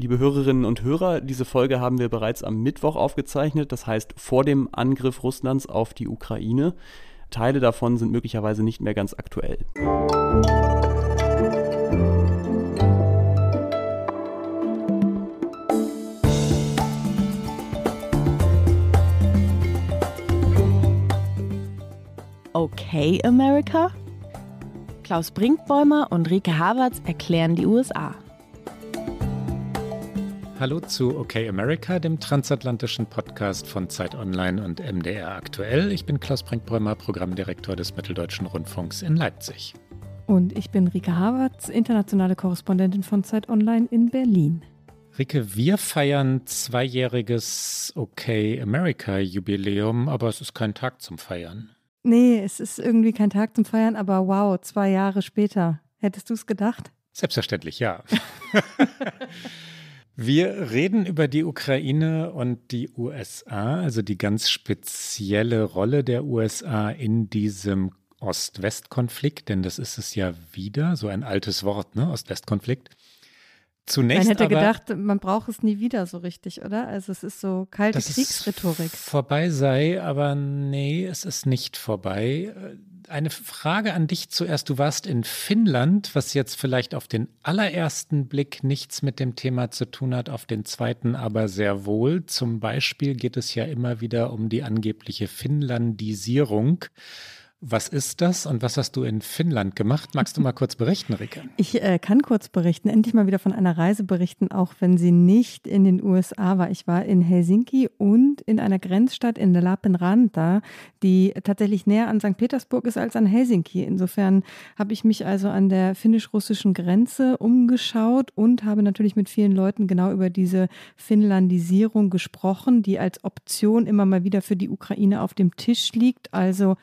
Liebe Hörerinnen und Hörer, diese Folge haben wir bereits am Mittwoch aufgezeichnet, das heißt vor dem Angriff Russlands auf die Ukraine. Teile davon sind möglicherweise nicht mehr ganz aktuell. Okay, America? Klaus Brinkbäumer und Rike Havertz erklären die USA. Hallo zu OK America, dem transatlantischen Podcast von Zeit Online und MDR aktuell. Ich bin Klaus Brinkbäumer, Programmdirektor des Mitteldeutschen Rundfunks in Leipzig. Und ich bin Rike Havertz, internationale Korrespondentin von Zeit Online in Berlin. Rike, wir feiern zweijähriges OK America Jubiläum, aber es ist kein Tag zum Feiern. Nee, es ist irgendwie kein Tag zum Feiern, aber wow, zwei Jahre später. Hättest du es gedacht? Selbstverständlich, ja. Wir reden über die Ukraine und die USA, also die ganz spezielle Rolle der USA in diesem Ost-West-Konflikt, denn das ist es ja wieder, so ein altes Wort, ne, Ost-West-Konflikt. Zunächst man hätte aber, gedacht, man braucht es nie wieder so richtig, oder? Also es ist so kalte Kriegsrhetorik. vorbei sei, aber nee, es ist nicht vorbei. Eine Frage an dich zuerst. Du warst in Finnland, was jetzt vielleicht auf den allerersten Blick nichts mit dem Thema zu tun hat, auf den zweiten aber sehr wohl. Zum Beispiel geht es ja immer wieder um die angebliche Finnlandisierung. Was ist das und was hast du in Finnland gemacht? Magst du mal kurz berichten, Rike? Ich äh, kann kurz berichten, endlich mal wieder von einer Reise berichten, auch wenn sie nicht in den USA war. Ich war in Helsinki und in einer Grenzstadt in Lappeenranta, die tatsächlich näher an St. Petersburg ist als an Helsinki. Insofern habe ich mich also an der finnisch-russischen Grenze umgeschaut und habe natürlich mit vielen Leuten genau über diese Finnlandisierung gesprochen, die als Option immer mal wieder für die Ukraine auf dem Tisch liegt. Also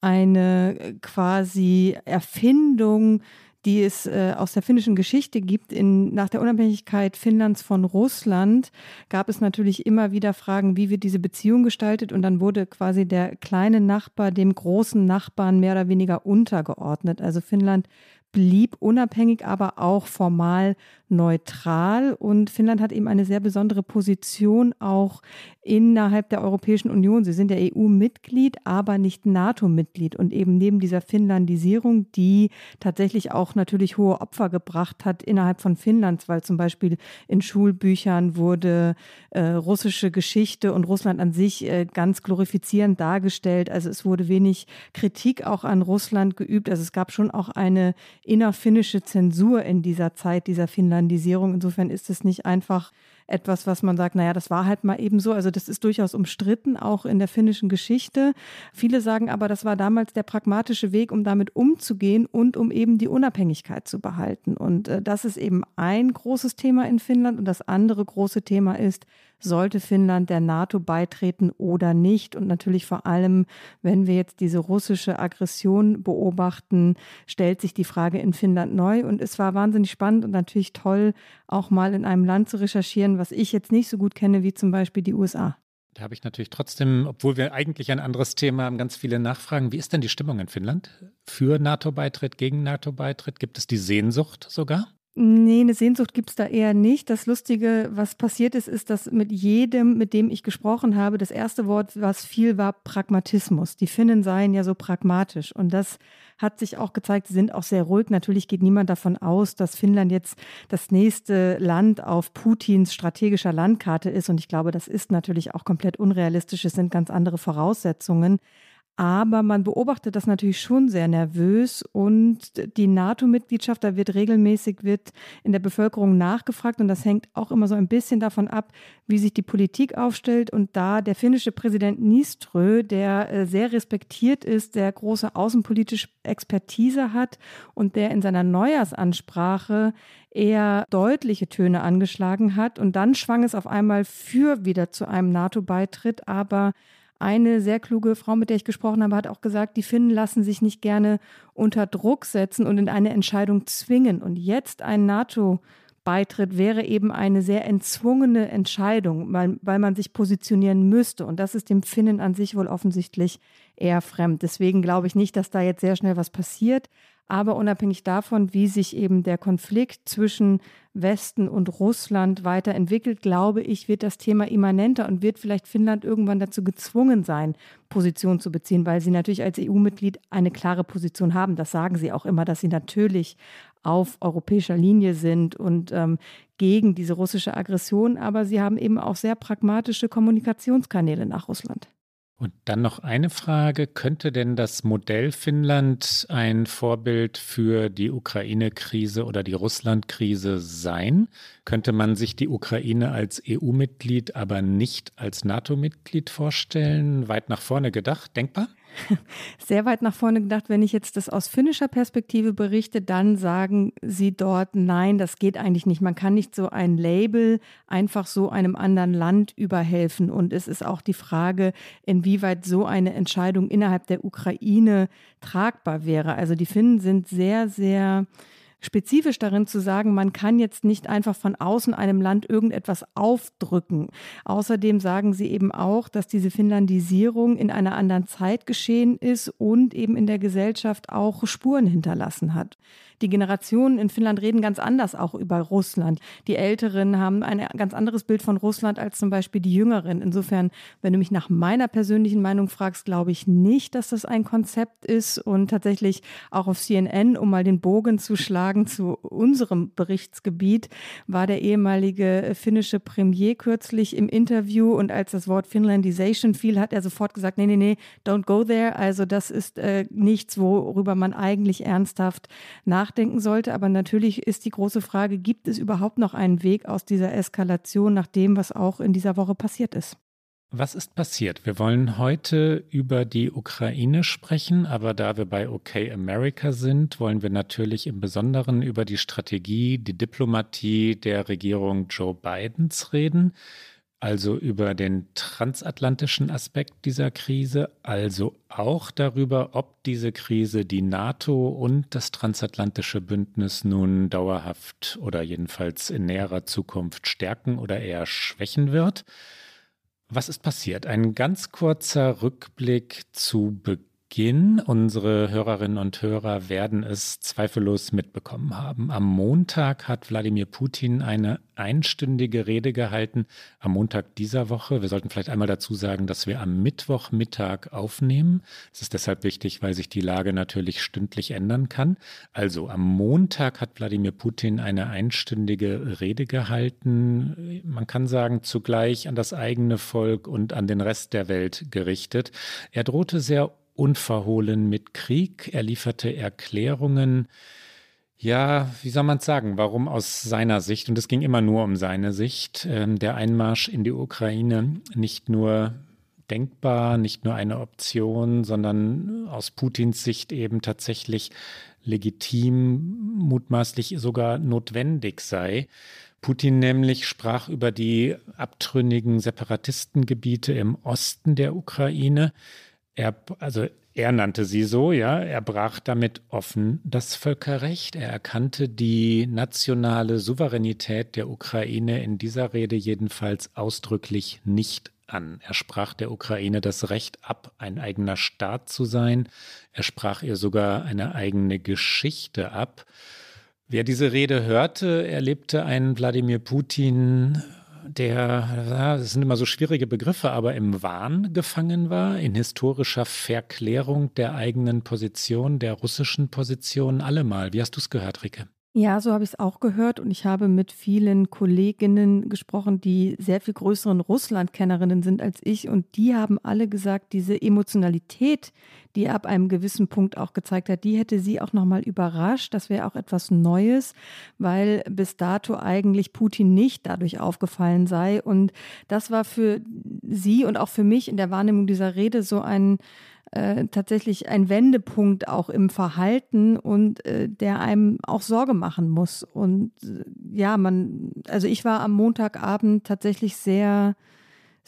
eine äh, quasi Erfindung, die es äh, aus der finnischen Geschichte gibt. In, nach der Unabhängigkeit Finnlands von Russland gab es natürlich immer wieder Fragen, wie wird diese Beziehung gestaltet? Und dann wurde quasi der kleine Nachbar dem großen Nachbarn mehr oder weniger untergeordnet. Also Finnland blieb unabhängig, aber auch formal neutral. Und Finnland hat eben eine sehr besondere Position auch innerhalb der Europäischen Union. Sie sind ja EU-Mitglied, aber nicht NATO-Mitglied. Und eben neben dieser Finnlandisierung, die tatsächlich auch natürlich hohe Opfer gebracht hat innerhalb von Finnlands, weil zum Beispiel in Schulbüchern wurde äh, russische Geschichte und Russland an sich äh, ganz glorifizierend dargestellt. Also es wurde wenig Kritik auch an Russland geübt. Also es gab schon auch eine innerfinnische Zensur in dieser Zeit, dieser Finnlandisierung. Insofern ist es nicht einfach etwas, was man sagt, naja, das war halt mal eben so. Also das ist durchaus umstritten, auch in der finnischen Geschichte. Viele sagen aber, das war damals der pragmatische Weg, um damit umzugehen und um eben die Unabhängigkeit zu behalten. Und äh, das ist eben ein großes Thema in Finnland. Und das andere große Thema ist, sollte Finnland der NATO beitreten oder nicht? Und natürlich vor allem, wenn wir jetzt diese russische Aggression beobachten, stellt sich die Frage in Finnland neu. Und es war wahnsinnig spannend und natürlich toll, auch mal in einem Land zu recherchieren, was ich jetzt nicht so gut kenne wie zum Beispiel die USA. Da habe ich natürlich trotzdem, obwohl wir eigentlich ein anderes Thema haben, ganz viele Nachfragen. Wie ist denn die Stimmung in Finnland? Für NATO-Beitritt, gegen NATO-Beitritt? Gibt es die Sehnsucht sogar? Nee, eine Sehnsucht gibt es da eher nicht. Das Lustige, was passiert ist, ist, dass mit jedem, mit dem ich gesprochen habe, das erste Wort, was viel war, Pragmatismus. Die Finnen seien ja so pragmatisch. Und das hat sich auch gezeigt, sie sind auch sehr ruhig. Natürlich geht niemand davon aus, dass Finnland jetzt das nächste Land auf Putins strategischer Landkarte ist. Und ich glaube, das ist natürlich auch komplett unrealistisch. Es sind ganz andere Voraussetzungen. Aber man beobachtet das natürlich schon sehr nervös und die NATO-Mitgliedschaft, da wird regelmäßig wird in der Bevölkerung nachgefragt und das hängt auch immer so ein bisschen davon ab, wie sich die Politik aufstellt. Und da der finnische Präsident Niströ, der äh, sehr respektiert ist, der große außenpolitische Expertise hat und der in seiner Neujahrsansprache eher deutliche Töne angeschlagen hat. Und dann schwang es auf einmal für wieder zu einem NATO-Beitritt, aber eine sehr kluge Frau, mit der ich gesprochen habe, hat auch gesagt, die Finnen lassen sich nicht gerne unter Druck setzen und in eine Entscheidung zwingen. Und jetzt ein NATO Beitritt wäre eben eine sehr entzwungene Entscheidung, weil, weil man sich positionieren müsste. Und das ist dem Finnen an sich wohl offensichtlich eher fremd. Deswegen glaube ich nicht, dass da jetzt sehr schnell was passiert. Aber unabhängig davon, wie sich eben der Konflikt zwischen Westen und Russland weiterentwickelt, glaube ich, wird das Thema immanenter und wird vielleicht Finnland irgendwann dazu gezwungen sein, Position zu beziehen, weil sie natürlich als EU-Mitglied eine klare Position haben. Das sagen sie auch immer, dass sie natürlich auf europäischer Linie sind und ähm, gegen diese russische Aggression, aber sie haben eben auch sehr pragmatische Kommunikationskanäle nach Russland. Und dann noch eine Frage. Könnte denn das Modell Finnland ein Vorbild für die Ukraine-Krise oder die Russland-Krise sein? Könnte man sich die Ukraine als EU-Mitglied, aber nicht als NATO-Mitglied vorstellen? Weit nach vorne gedacht, denkbar? sehr weit nach vorne gedacht. Wenn ich jetzt das aus finnischer Perspektive berichte, dann sagen sie dort, nein, das geht eigentlich nicht. Man kann nicht so ein Label einfach so einem anderen Land überhelfen. Und es ist auch die Frage, inwieweit so eine Entscheidung innerhalb der Ukraine tragbar wäre. Also die Finnen sind sehr, sehr spezifisch darin zu sagen, man kann jetzt nicht einfach von außen einem Land irgendetwas aufdrücken. Außerdem sagen sie eben auch, dass diese Finlandisierung in einer anderen Zeit geschehen ist und eben in der Gesellschaft auch Spuren hinterlassen hat. Die Generationen in Finnland reden ganz anders auch über Russland. Die Älteren haben ein ganz anderes Bild von Russland als zum Beispiel die Jüngeren. Insofern, wenn du mich nach meiner persönlichen Meinung fragst, glaube ich nicht, dass das ein Konzept ist. Und tatsächlich auch auf CNN, um mal den Bogen zu schlagen zu unserem Berichtsgebiet, war der ehemalige finnische Premier kürzlich im Interview und als das Wort Finlandization fiel, hat er sofort gesagt, nee, nee, nee, don't go there. Also das ist äh, nichts, worüber man eigentlich ernsthaft nach nachdenken sollte. Aber natürlich ist die große Frage, gibt es überhaupt noch einen Weg aus dieser Eskalation nach dem, was auch in dieser Woche passiert ist? Was ist passiert? Wir wollen heute über die Ukraine sprechen, aber da wir bei OK America sind, wollen wir natürlich im Besonderen über die Strategie, die Diplomatie der Regierung Joe Bidens reden also über den transatlantischen Aspekt dieser Krise, also auch darüber, ob diese Krise die NATO und das transatlantische Bündnis nun dauerhaft oder jedenfalls in näherer Zukunft stärken oder eher schwächen wird. Was ist passiert? Ein ganz kurzer Rückblick zu Beginn Beginn. Unsere Hörerinnen und Hörer werden es zweifellos mitbekommen haben. Am Montag hat Wladimir Putin eine einstündige Rede gehalten. Am Montag dieser Woche. Wir sollten vielleicht einmal dazu sagen, dass wir am Mittwochmittag aufnehmen. Es ist deshalb wichtig, weil sich die Lage natürlich stündlich ändern kann. Also am Montag hat Wladimir Putin eine einstündige Rede gehalten. Man kann sagen, zugleich an das eigene Volk und an den Rest der Welt gerichtet. Er drohte sehr unverhohlen mit Krieg. Er lieferte Erklärungen, ja, wie soll man es sagen, warum aus seiner Sicht, und es ging immer nur um seine Sicht, ähm, der Einmarsch in die Ukraine nicht nur denkbar, nicht nur eine Option, sondern aus Putins Sicht eben tatsächlich legitim, mutmaßlich sogar notwendig sei. Putin nämlich sprach über die abtrünnigen Separatistengebiete im Osten der Ukraine, er, also er nannte sie so, ja, er brach damit offen das Völkerrecht. Er erkannte die nationale Souveränität der Ukraine in dieser Rede jedenfalls ausdrücklich nicht an. Er sprach der Ukraine das Recht ab, ein eigener Staat zu sein. Er sprach ihr sogar eine eigene Geschichte ab. Wer diese Rede hörte, erlebte einen Wladimir Putin der, das sind immer so schwierige Begriffe, aber im Wahn gefangen war, in historischer Verklärung der eigenen Position, der russischen Position, allemal. Wie hast du es gehört, Rike? Ja, so habe ich es auch gehört und ich habe mit vielen Kolleginnen gesprochen, die sehr viel größeren Russlandkennerinnen sind als ich und die haben alle gesagt, diese Emotionalität, die ab einem gewissen Punkt auch gezeigt hat, die hätte sie auch nochmal überrascht. Das wäre auch etwas Neues, weil bis dato eigentlich Putin nicht dadurch aufgefallen sei und das war für sie und auch für mich in der Wahrnehmung dieser Rede so ein äh, tatsächlich ein Wendepunkt auch im Verhalten und äh, der einem auch Sorge machen muss. Und äh, ja, man, also ich war am Montagabend tatsächlich sehr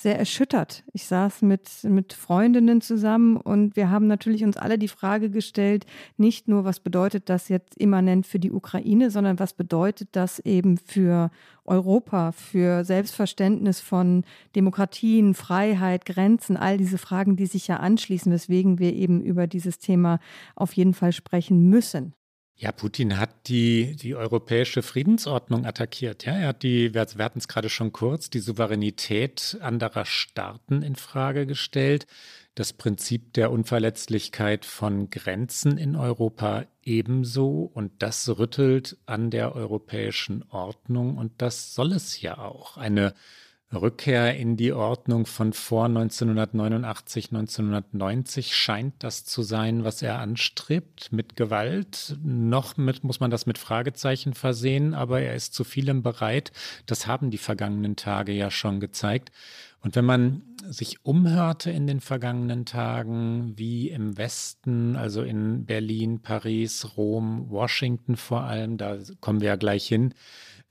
sehr erschüttert. Ich saß mit, mit Freundinnen zusammen und wir haben natürlich uns alle die Frage gestellt, nicht nur, was bedeutet das jetzt immanent für die Ukraine, sondern was bedeutet das eben für Europa, für Selbstverständnis von Demokratien, Freiheit, Grenzen, all diese Fragen, die sich ja anschließen, weswegen wir eben über dieses Thema auf jeden Fall sprechen müssen. Ja, Putin hat die, die europäische Friedensordnung attackiert. Ja, er hat die, wir hatten es gerade schon kurz, die Souveränität anderer Staaten in Frage gestellt. Das Prinzip der Unverletzlichkeit von Grenzen in Europa ebenso. Und das rüttelt an der europäischen Ordnung. Und das soll es ja auch. Eine Rückkehr in die Ordnung von vor 1989, 1990 scheint das zu sein, was er anstrebt. Mit Gewalt, noch mit, muss man das mit Fragezeichen versehen, aber er ist zu vielem bereit. Das haben die vergangenen Tage ja schon gezeigt. Und wenn man sich umhörte in den vergangenen Tagen, wie im Westen, also in Berlin, Paris, Rom, Washington vor allem, da kommen wir ja gleich hin,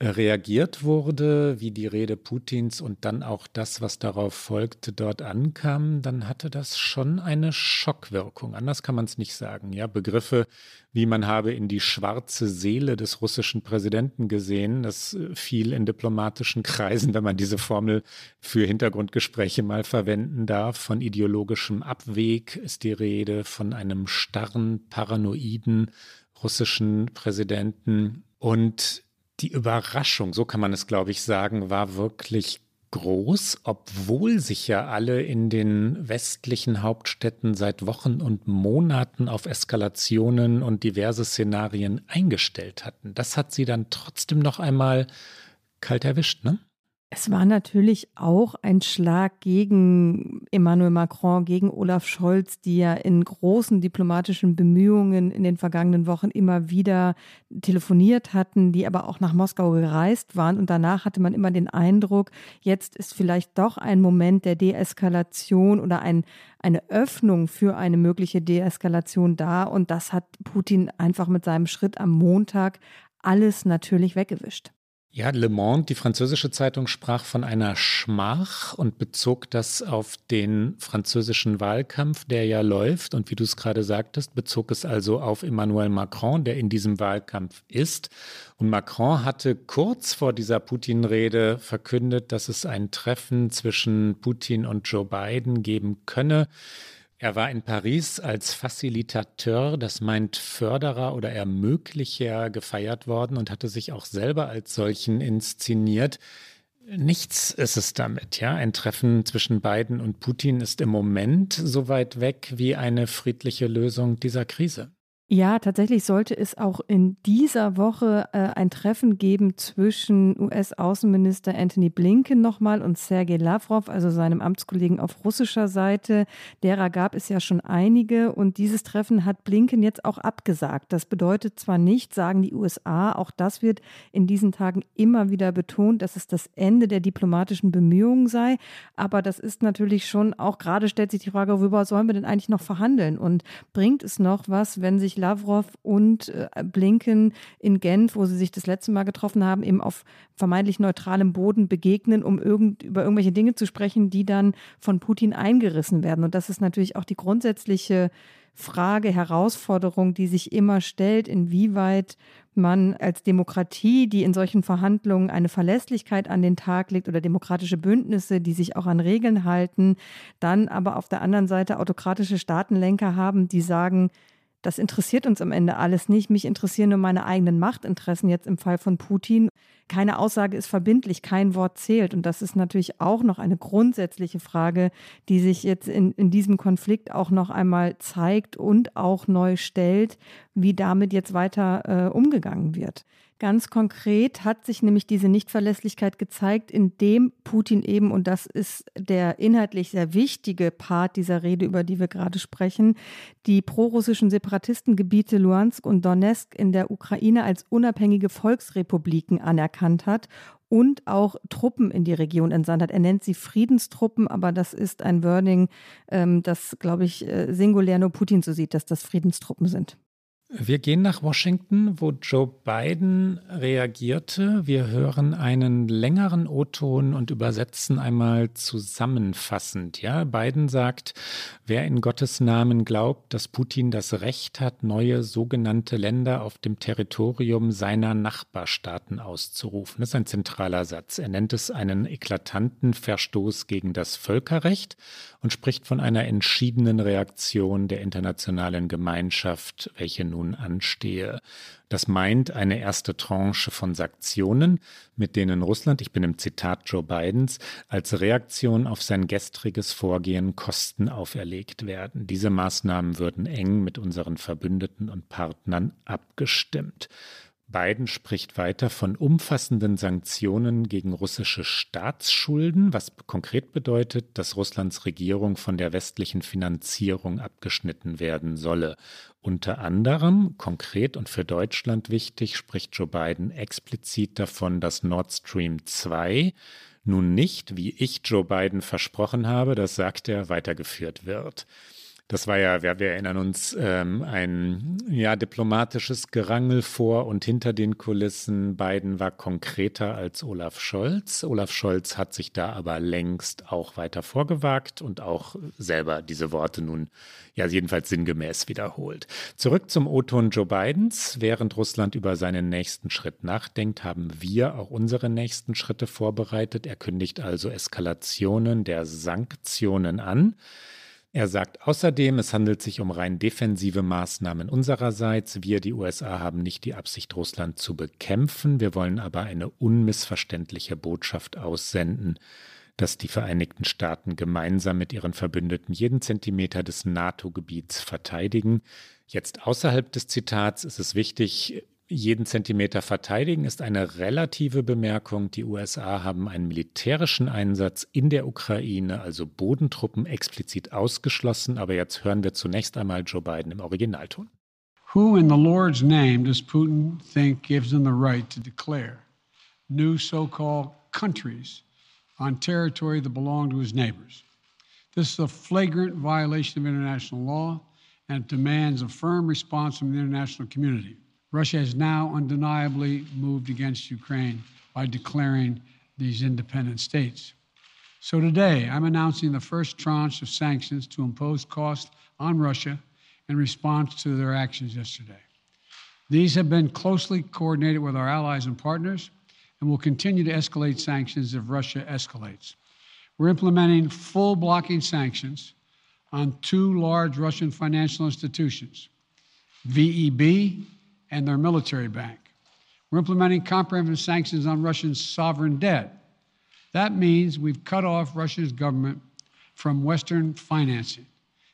reagiert wurde, wie die Rede Putins und dann auch das, was darauf folgte, dort ankam, dann hatte das schon eine Schockwirkung. Anders kann man es nicht sagen. Ja, Begriffe wie man habe in die schwarze Seele des russischen Präsidenten gesehen, das fiel in diplomatischen Kreisen, wenn man diese Formel für Hintergrundgespräche mal verwenden darf. Von ideologischem Abweg ist die Rede, von einem starren, paranoiden russischen Präsidenten und die Überraschung, so kann man es, glaube ich, sagen, war wirklich groß, obwohl sich ja alle in den westlichen Hauptstädten seit Wochen und Monaten auf Eskalationen und diverse Szenarien eingestellt hatten. Das hat sie dann trotzdem noch einmal kalt erwischt, ne? Es war natürlich auch ein Schlag gegen Emmanuel Macron, gegen Olaf Scholz, die ja in großen diplomatischen Bemühungen in den vergangenen Wochen immer wieder telefoniert hatten, die aber auch nach Moskau gereist waren. Und danach hatte man immer den Eindruck, jetzt ist vielleicht doch ein Moment der Deeskalation oder ein, eine Öffnung für eine mögliche Deeskalation da. Und das hat Putin einfach mit seinem Schritt am Montag alles natürlich weggewischt. Ja, Le Monde, die französische Zeitung, sprach von einer Schmach und bezog das auf den französischen Wahlkampf, der ja läuft. Und wie du es gerade sagtest, bezog es also auf Emmanuel Macron, der in diesem Wahlkampf ist. Und Macron hatte kurz vor dieser Putin-Rede verkündet, dass es ein Treffen zwischen Putin und Joe Biden geben könne. Er war in Paris als Facilitateur, das meint Förderer oder Ermöglicher, gefeiert worden und hatte sich auch selber als solchen inszeniert. Nichts ist es damit, ja. Ein Treffen zwischen Biden und Putin ist im Moment so weit weg wie eine friedliche Lösung dieser Krise. Ja, tatsächlich sollte es auch in dieser Woche äh, ein Treffen geben zwischen US-Außenminister Anthony Blinken nochmal und Sergei Lavrov, also seinem Amtskollegen auf russischer Seite. Derer gab es ja schon einige und dieses Treffen hat Blinken jetzt auch abgesagt. Das bedeutet zwar nicht, sagen die USA, auch das wird in diesen Tagen immer wieder betont, dass es das Ende der diplomatischen Bemühungen sei, aber das ist natürlich schon auch gerade stellt sich die Frage, worüber sollen wir denn eigentlich noch verhandeln und bringt es noch was, wenn sich Lavrov und äh, Blinken in Genf, wo sie sich das letzte Mal getroffen haben, eben auf vermeintlich neutralem Boden begegnen, um irgend, über irgendwelche Dinge zu sprechen, die dann von Putin eingerissen werden. Und das ist natürlich auch die grundsätzliche Frage, Herausforderung, die sich immer stellt, inwieweit man als Demokratie, die in solchen Verhandlungen eine Verlässlichkeit an den Tag legt oder demokratische Bündnisse, die sich auch an Regeln halten, dann aber auf der anderen Seite autokratische Staatenlenker haben, die sagen, das interessiert uns am Ende alles nicht. Mich interessieren nur meine eigenen Machtinteressen jetzt im Fall von Putin. Keine Aussage ist verbindlich, kein Wort zählt. Und das ist natürlich auch noch eine grundsätzliche Frage, die sich jetzt in, in diesem Konflikt auch noch einmal zeigt und auch neu stellt, wie damit jetzt weiter äh, umgegangen wird. Ganz konkret hat sich nämlich diese Nichtverlässlichkeit gezeigt, indem Putin eben, und das ist der inhaltlich sehr wichtige Part dieser Rede, über die wir gerade sprechen, die prorussischen Separatistengebiete Luhansk und Donetsk in der Ukraine als unabhängige Volksrepubliken anerkannt hat und auch Truppen in die Region entsandt hat. Er nennt sie Friedenstruppen, aber das ist ein Wording, ähm, das, glaube ich, äh, singulär nur Putin so sieht, dass das Friedenstruppen sind. Wir gehen nach Washington, wo Joe Biden reagierte. Wir hören einen längeren O-Ton und übersetzen einmal zusammenfassend. Ja, Biden sagt, wer in Gottes Namen glaubt, dass Putin das Recht hat, neue sogenannte Länder auf dem Territorium seiner Nachbarstaaten auszurufen. Das ist ein zentraler Satz. Er nennt es einen eklatanten Verstoß gegen das Völkerrecht und spricht von einer entschiedenen Reaktion der internationalen Gemeinschaft, welche nun anstehe. Das meint eine erste Tranche von Sanktionen, mit denen Russland, ich bin im Zitat Joe Bidens, als Reaktion auf sein gestriges Vorgehen Kosten auferlegt werden. Diese Maßnahmen würden eng mit unseren Verbündeten und Partnern abgestimmt. Biden spricht weiter von umfassenden Sanktionen gegen russische Staatsschulden, was konkret bedeutet, dass Russlands Regierung von der westlichen Finanzierung abgeschnitten werden solle. Unter anderem, konkret und für Deutschland wichtig, spricht Joe Biden explizit davon, dass Nord Stream 2 nun nicht, wie ich Joe Biden versprochen habe, das sagt er, weitergeführt wird. Das war ja, wir, wir erinnern uns, ähm, ein ja, diplomatisches Gerangel vor und hinter den Kulissen. Biden war konkreter als Olaf Scholz. Olaf Scholz hat sich da aber längst auch weiter vorgewagt und auch selber diese Worte nun ja jedenfalls sinngemäß wiederholt. Zurück zum O-Ton Joe Bidens. Während Russland über seinen nächsten Schritt nachdenkt, haben wir auch unsere nächsten Schritte vorbereitet. Er kündigt also Eskalationen der Sanktionen an. Er sagt außerdem, es handelt sich um rein defensive Maßnahmen unsererseits. Wir, die USA, haben nicht die Absicht, Russland zu bekämpfen. Wir wollen aber eine unmissverständliche Botschaft aussenden, dass die Vereinigten Staaten gemeinsam mit ihren Verbündeten jeden Zentimeter des NATO-Gebiets verteidigen. Jetzt außerhalb des Zitats ist es wichtig, jeden Zentimeter verteidigen ist eine relative Bemerkung. Die USA haben einen militärischen Einsatz in der Ukraine, also Bodentruppen, explizit ausgeschlossen. Aber jetzt hören wir zunächst einmal Joe Biden im Originalton. Who in the Lord's name does Putin think gives him the right to declare new so-called countries on territory that belong to his neighbors? This is a flagrant violation of international law and it demands a firm response from the international community. Russia has now undeniably moved against Ukraine by declaring these independent states. So today, I'm announcing the first tranche of sanctions to impose costs on Russia in response to their actions yesterday. These have been closely coordinated with our allies and partners and will continue to escalate sanctions if Russia escalates. We're implementing full blocking sanctions on two large Russian financial institutions, VEB and their military bank. We're implementing comprehensive sanctions on Russian sovereign debt. That means we've cut off Russia's government from Western financing.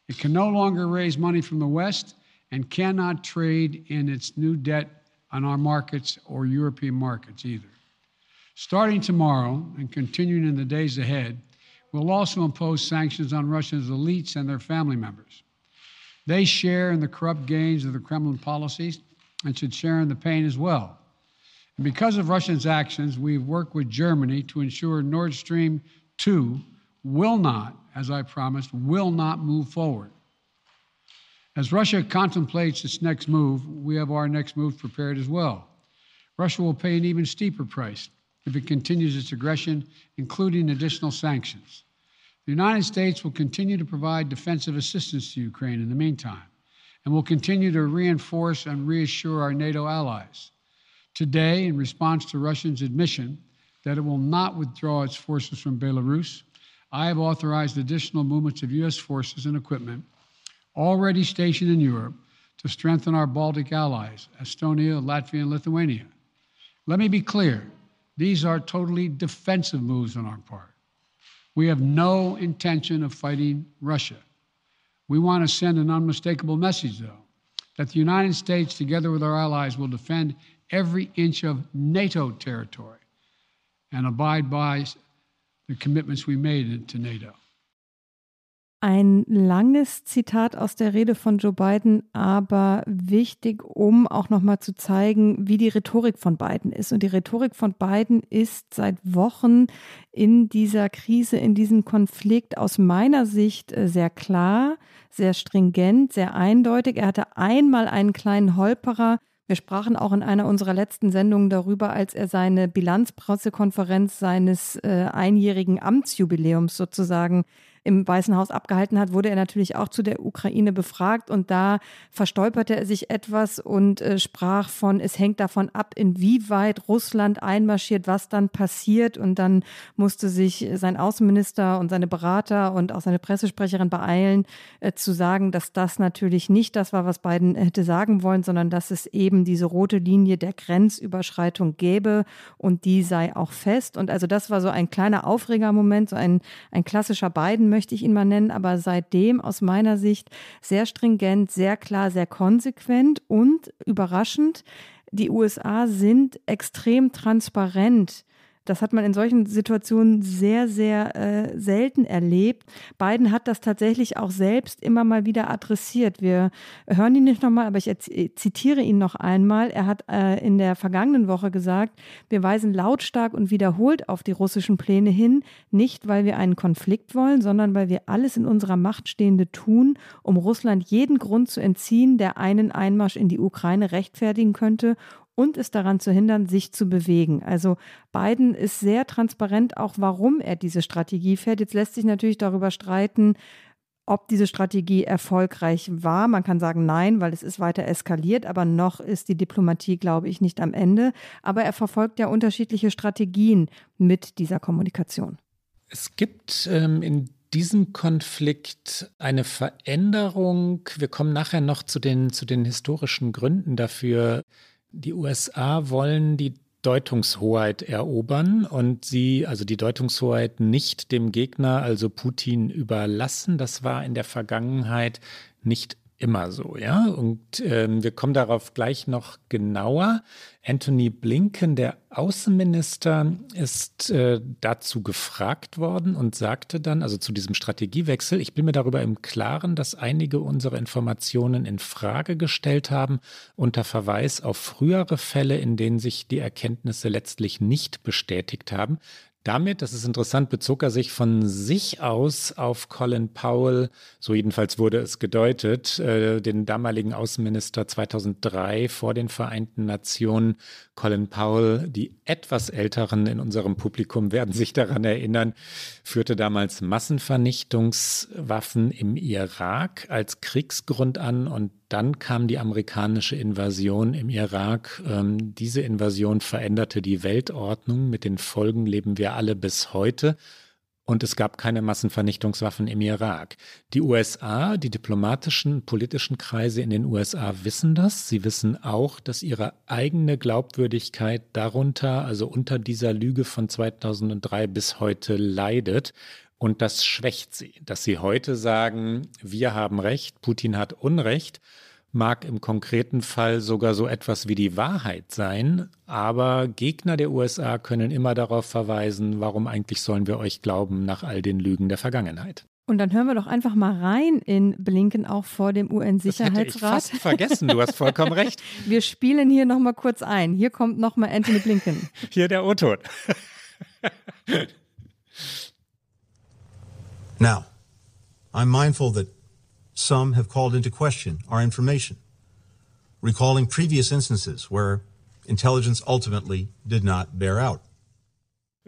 It can no longer raise money from the West and cannot trade in its new debt on our markets or European markets either. Starting tomorrow and continuing in the days ahead, we'll also impose sanctions on Russia's elites and their family members. They share in the corrupt gains of the Kremlin policies and should share in the pain as well. And because of Russia's actions, we've worked with Germany to ensure Nord Stream 2 will not, as I promised, will not move forward. As Russia contemplates its next move, we have our next move prepared as well. Russia will pay an even steeper price if it continues its aggression, including additional sanctions. The United States will continue to provide defensive assistance to Ukraine in the meantime and will continue to reinforce and reassure our NATO allies. Today, in response to Russia's admission that it will not withdraw its forces from Belarus, I have authorized additional movements of U.S. forces and equipment already stationed in Europe to strengthen our Baltic allies, Estonia, Latvia, and Lithuania. Let me be clear these are totally defensive moves on our part. We have no intention of fighting Russia. We want to send an unmistakable message, though, that the United States, together with our allies, will defend every inch of NATO territory and abide by the commitments we made to NATO. Ein langes Zitat aus der Rede von Joe Biden, aber wichtig, um auch nochmal zu zeigen, wie die Rhetorik von Biden ist. Und die Rhetorik von Biden ist seit Wochen in dieser Krise, in diesem Konflikt aus meiner Sicht äh, sehr klar, sehr stringent, sehr eindeutig. Er hatte einmal einen kleinen Holperer. Wir sprachen auch in einer unserer letzten Sendungen darüber, als er seine Bilanzpressekonferenz seines äh, einjährigen Amtsjubiläums sozusagen im Weißen Haus abgehalten hat, wurde er natürlich auch zu der Ukraine befragt und da verstolperte er sich etwas und äh, sprach von, es hängt davon ab, inwieweit Russland einmarschiert, was dann passiert und dann musste sich sein Außenminister und seine Berater und auch seine Pressesprecherin beeilen, äh, zu sagen, dass das natürlich nicht das war, was Biden hätte sagen wollen, sondern dass es eben diese rote Linie der Grenzüberschreitung gäbe und die sei auch fest. Und also das war so ein kleiner Aufregermoment, so ein, ein klassischer Biden möchte ich ihn mal nennen, aber seitdem aus meiner Sicht sehr stringent, sehr klar, sehr konsequent und überraschend. Die USA sind extrem transparent das hat man in solchen Situationen sehr, sehr äh, selten erlebt. Biden hat das tatsächlich auch selbst immer mal wieder adressiert. Wir hören ihn nicht nochmal, aber ich zitiere ihn noch einmal. Er hat äh, in der vergangenen Woche gesagt, wir weisen lautstark und wiederholt auf die russischen Pläne hin, nicht weil wir einen Konflikt wollen, sondern weil wir alles in unserer Macht Stehende tun, um Russland jeden Grund zu entziehen, der einen Einmarsch in die Ukraine rechtfertigen könnte und es daran zu hindern, sich zu bewegen. Also Biden ist sehr transparent, auch warum er diese Strategie fährt. Jetzt lässt sich natürlich darüber streiten, ob diese Strategie erfolgreich war. Man kann sagen nein, weil es ist weiter eskaliert, aber noch ist die Diplomatie, glaube ich, nicht am Ende. Aber er verfolgt ja unterschiedliche Strategien mit dieser Kommunikation. Es gibt ähm, in diesem Konflikt eine Veränderung. Wir kommen nachher noch zu den, zu den historischen Gründen dafür, die USA wollen die Deutungshoheit erobern und sie, also die Deutungshoheit nicht dem Gegner, also Putin, überlassen. Das war in der Vergangenheit nicht immer so, ja. Und äh, wir kommen darauf gleich noch genauer. Anthony Blinken, der Außenminister, ist äh, dazu gefragt worden und sagte dann, also zu diesem Strategiewechsel, ich bin mir darüber im Klaren, dass einige unserer Informationen in Frage gestellt haben, unter Verweis auf frühere Fälle, in denen sich die Erkenntnisse letztlich nicht bestätigt haben. Damit, das ist interessant, bezog er sich von sich aus auf Colin Powell, so jedenfalls wurde es gedeutet, äh, den damaligen Außenminister 2003 vor den Vereinten Nationen. Colin Powell, die etwas Älteren in unserem Publikum werden sich daran erinnern, führte damals Massenvernichtungswaffen im Irak als Kriegsgrund an und dann kam die amerikanische Invasion im Irak. Ähm, diese Invasion veränderte die Weltordnung. Mit den Folgen leben wir alle bis heute. Und es gab keine Massenvernichtungswaffen im Irak. Die USA, die diplomatischen, politischen Kreise in den USA wissen das. Sie wissen auch, dass ihre eigene Glaubwürdigkeit darunter, also unter dieser Lüge von 2003 bis heute leidet. Und das schwächt sie, dass sie heute sagen, wir haben Recht, Putin hat Unrecht, mag im konkreten Fall sogar so etwas wie die Wahrheit sein, aber Gegner der USA können immer darauf verweisen, warum eigentlich sollen wir euch glauben nach all den Lügen der Vergangenheit. Und dann hören wir doch einfach mal rein in Blinken auch vor dem UN-Sicherheitsrat. Ich fast vergessen, du hast vollkommen recht. Wir spielen hier noch mal kurz ein. Hier kommt noch mal Anthony Blinken. Hier der O-Ton. Now, I'm mindful that some have called into question our information, recalling previous instances where intelligence ultimately did not bear out.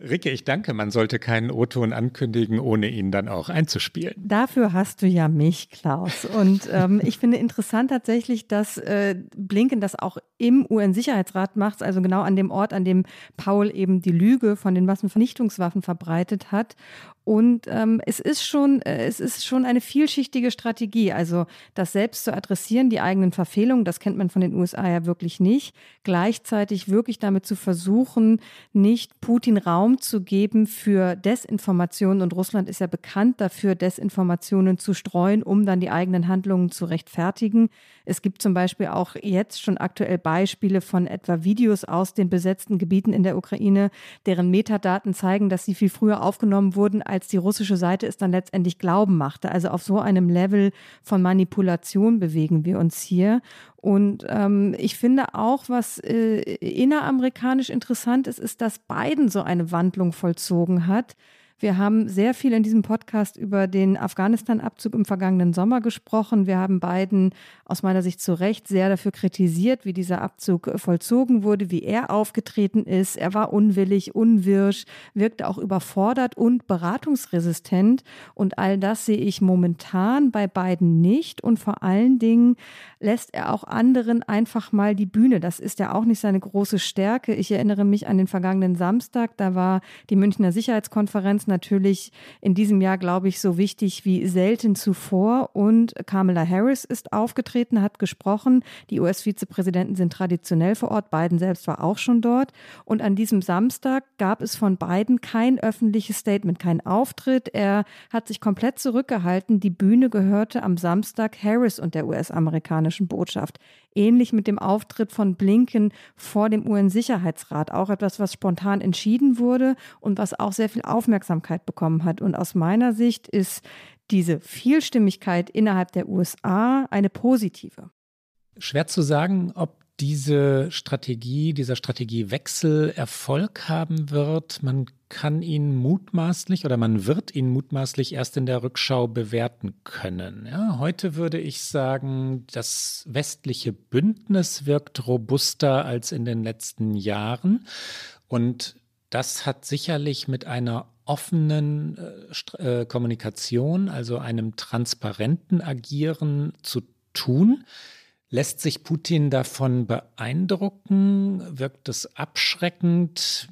Ricke, ich danke. Man sollte keinen O-Ton ankündigen, ohne ihn dann auch einzuspielen. Dafür hast du ja mich, Klaus. Und ähm, ich finde interessant tatsächlich, dass äh, Blinken das auch im UN-Sicherheitsrat macht, also genau an dem Ort, an dem Paul eben die Lüge von den Massenvernichtungswaffen verbreitet hat. Und ähm, es ist schon, äh, es ist schon eine vielschichtige Strategie. Also das selbst zu adressieren, die eigenen Verfehlungen, das kennt man von den USA ja wirklich nicht. Gleichzeitig wirklich damit zu versuchen, nicht Putin Raum zu geben für Desinformationen. Und Russland ist ja bekannt dafür, Desinformationen zu streuen, um dann die eigenen Handlungen zu rechtfertigen. Es gibt zum Beispiel auch jetzt schon aktuell Beispiele von etwa Videos aus den besetzten Gebieten in der Ukraine, deren Metadaten zeigen, dass sie viel früher aufgenommen wurden, als die russische Seite es dann letztendlich glauben machte. Also auf so einem Level von Manipulation bewegen wir uns hier. Und ähm, ich finde auch, was äh, inneramerikanisch interessant ist, ist, dass Biden so eine Wandlung vollzogen hat Wir haben sehr viel in diesem Podcast über den Afghanistan-Abzug im vergangenen Sommer gesprochen. Wir haben Biden aus meiner Sicht zu Recht sehr dafür kritisiert, wie dieser Abzug vollzogen wurde, wie er aufgetreten ist. Er war unwillig, unwirsch, wirkte auch überfordert und beratungsresistent. Und all das sehe ich momentan bei Biden nicht. Und vor allen Dingen lässt er auch anderen einfach mal die Bühne. Das ist ja auch nicht seine große Stärke. Ich erinnere mich an den vergangenen Samstag. Da war die Münchner Sicherheitskonferenz natürlich in diesem Jahr, glaube ich, so wichtig wie selten zuvor. Und Kamala Harris ist aufgetreten, hat gesprochen. Die US-Vizepräsidenten sind traditionell vor Ort. Biden selbst war auch schon dort. Und an diesem Samstag gab es von Biden kein öffentliches Statement, kein Auftritt. Er hat sich komplett zurückgehalten. Die Bühne gehörte am Samstag Harris und der US-amerikanischen Botschaft. Ähnlich mit dem Auftritt von Blinken vor dem UN-Sicherheitsrat. Auch etwas, was spontan entschieden wurde und was auch sehr viel Aufmerksamkeit bekommen hat. Und aus meiner Sicht ist diese Vielstimmigkeit innerhalb der USA eine positive. Schwer zu sagen, ob diese Strategie, dieser Strategiewechsel Erfolg haben wird. Man kann ihn mutmaßlich oder man wird ihn mutmaßlich erst in der Rückschau bewerten können. Ja, heute würde ich sagen, das westliche Bündnis wirkt robuster als in den letzten Jahren. Und das hat sicherlich mit einer offenen äh, äh Kommunikation, also einem transparenten Agieren zu tun. Lässt sich Putin davon beeindrucken? Wirkt es abschreckend?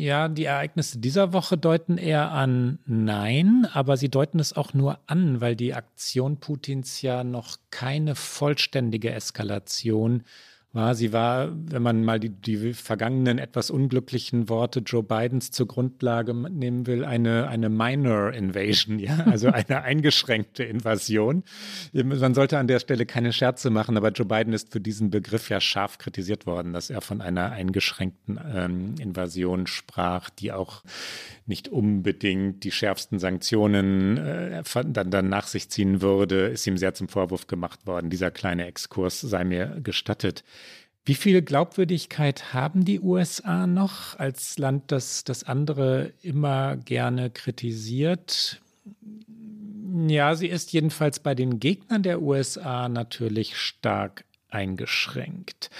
Ja, die Ereignisse dieser Woche deuten eher an Nein, aber sie deuten es auch nur an, weil die Aktion Putins ja noch keine vollständige Eskalation war. Sie war, wenn man mal die, die vergangenen etwas unglücklichen Worte Joe Bidens zur Grundlage nehmen will, eine, eine Minor Invasion, ja, also eine eingeschränkte Invasion. Man sollte an der Stelle keine Scherze machen, aber Joe Biden ist für diesen Begriff ja scharf kritisiert worden, dass er von einer eingeschränkten ähm, Invasion sprach, die auch nicht unbedingt die schärfsten Sanktionen äh, dann, dann nach sich ziehen würde, ist ihm sehr zum Vorwurf gemacht worden. Dieser kleine Exkurs sei mir gestattet. Wie viel Glaubwürdigkeit haben die USA noch als Land, das das andere immer gerne kritisiert? Ja, sie ist jedenfalls bei den Gegnern der USA natürlich stark eingeschränkt.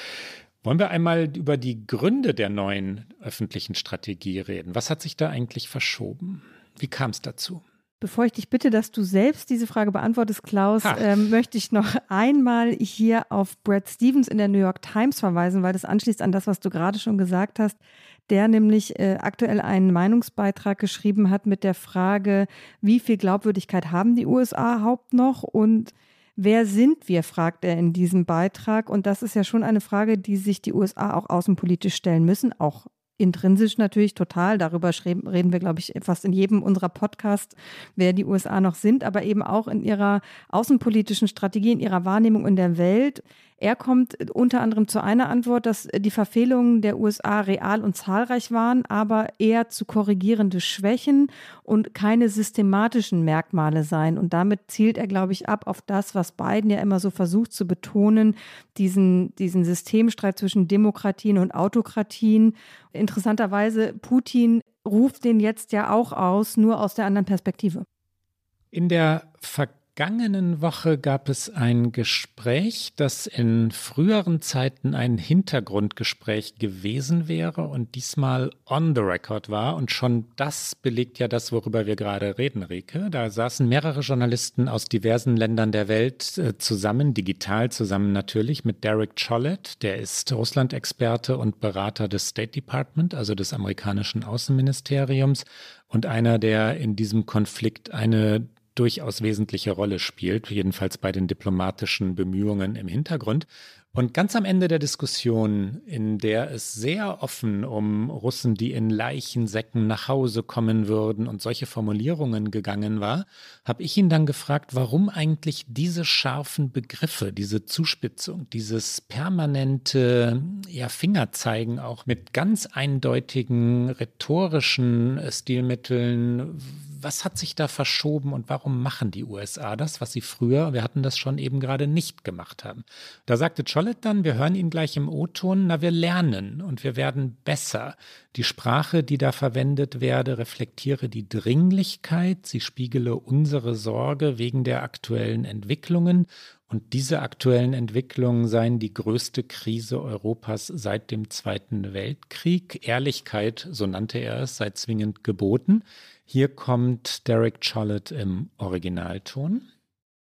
Wollen wir einmal über die Gründe der neuen öffentlichen Strategie reden? Was hat sich da eigentlich verschoben? Wie kam es dazu? Bevor ich dich bitte, dass du selbst diese Frage beantwortest, Klaus, ähm, möchte ich noch einmal hier auf Brad Stevens in der New York Times verweisen, weil das anschließt an das, was du gerade schon gesagt hast, der nämlich äh, aktuell einen Meinungsbeitrag geschrieben hat mit der Frage, wie viel Glaubwürdigkeit haben die USA überhaupt noch und Wer sind wir, fragt er in diesem Beitrag. Und das ist ja schon eine Frage, die sich die USA auch außenpolitisch stellen müssen, auch intrinsisch natürlich total. Darüber reden wir, glaube ich, fast in jedem unserer Podcasts, wer die USA noch sind, aber eben auch in ihrer außenpolitischen Strategie, in ihrer Wahrnehmung in der Welt. Er kommt unter anderem zu einer Antwort, dass die Verfehlungen der USA real und zahlreich waren, aber eher zu korrigierende Schwächen und keine systematischen Merkmale seien. Und damit zielt er, glaube ich, ab auf das, was Biden ja immer so versucht zu betonen, diesen, diesen Systemstreit zwischen Demokratien und Autokratien. Interessanterweise, Putin ruft den jetzt ja auch aus, nur aus der anderen Perspektive. In der Vergangenheit vergangenen Woche gab es ein Gespräch, das in früheren Zeiten ein Hintergrundgespräch gewesen wäre und diesmal on the record war. Und schon das belegt ja das, worüber wir gerade reden, Rike. Da saßen mehrere Journalisten aus diversen Ländern der Welt äh, zusammen, digital zusammen natürlich, mit Derek Chollet, der ist Russland-Experte und Berater des State Department, also des amerikanischen Außenministeriums und einer, der in diesem Konflikt eine durchaus wesentliche Rolle spielt, jedenfalls bei den diplomatischen Bemühungen im Hintergrund. Und ganz am Ende der Diskussion, in der es sehr offen um Russen, die in Leichensäcken nach Hause kommen würden und solche Formulierungen gegangen war, habe ich ihn dann gefragt, warum eigentlich diese scharfen Begriffe, diese Zuspitzung, dieses permanente ja, Fingerzeigen auch mit ganz eindeutigen rhetorischen Stilmitteln, Was hat sich da verschoben und warum machen die USA das, was sie früher, wir hatten das schon eben gerade nicht gemacht haben? Da sagte Cholet dann, wir hören ihn gleich im O-Ton, na, wir lernen und wir werden besser. Die Sprache, die da verwendet werde, reflektiere die Dringlichkeit, sie spiegele unsere Sorge wegen der aktuellen Entwicklungen und diese aktuellen Entwicklungen seien die größte Krise Europas seit dem Zweiten Weltkrieg. Ehrlichkeit, so nannte er es, sei zwingend geboten. Hier kommt Derek Chollet im Originalton.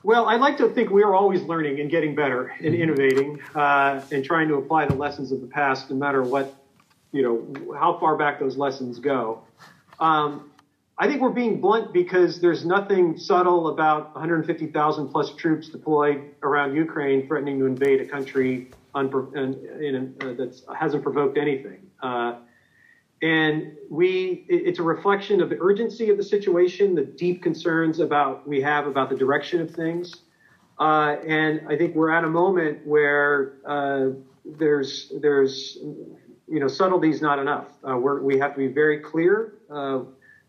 Well, I like to think we are always learning and getting better and mm-hmm. innovating uh, and trying to apply the lessons of the past, no matter what, you know, how far back those lessons go. Um, I think we're being blunt because there's nothing subtle about 150,000 plus troops deployed around Ukraine threatening to invade a country unpro- in, uh, that hasn't provoked anything. Uh, and we, it's a reflection of the urgency of the situation, the deep concerns about we have about the direction of things. Uh, and I think we're at a moment where uh, there's, there's, you know, subtlety is not enough. Uh, we have to be very clear uh,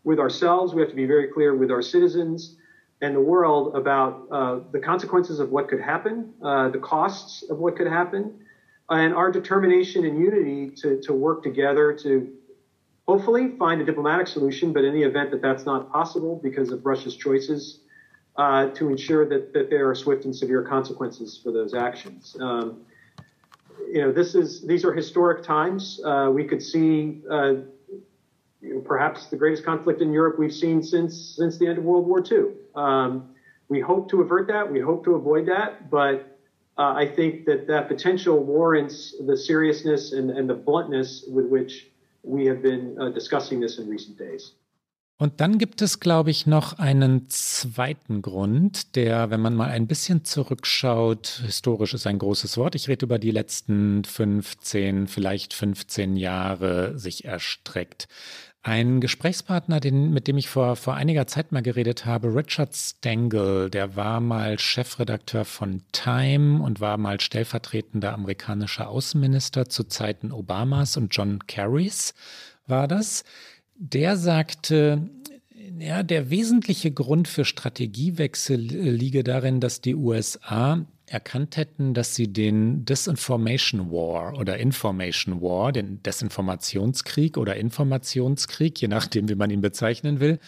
with ourselves. We have to be very clear with our citizens and the world about uh, the consequences of what could happen, uh, the costs of what could happen, and our determination and unity to, to work together to hopefully find a diplomatic solution. But in the event that that's not possible because of Russia's choices, uh, to ensure that, that there are swift and severe consequences for those actions. Um, you know, this is these are historic times. Uh, we could see uh, you know, perhaps the greatest conflict in Europe we've seen since since the end of World War II. Um, we hope to avert that. We hope to avoid that, but uh, I think that that potential warrants the seriousness and, and the bluntness with which we have been uh, discussing this in recent days. Und dann gibt es, glaube ich, noch einen zweiten Grund, der, wenn man mal ein bisschen zurückschaut, historisch ist ein großes Wort, ich rede über die letzten 15, vielleicht 15 Jahre, sich erstreckt. Ein Gesprächspartner, den, mit dem ich vor, vor einiger Zeit mal geredet habe, Richard Stengel, der war mal Chefredakteur von Time und war mal stellvertretender amerikanischer Außenminister zu Zeiten Obamas und John Kerrys war das. Der sagte, ja, der wesentliche Grund für Strategiewechsel liege darin, dass die USA erkannt hätten, dass sie den Disinformation War oder Information War, den Desinformationskrieg oder Informationskrieg, je nachdem, wie man ihn bezeichnen will,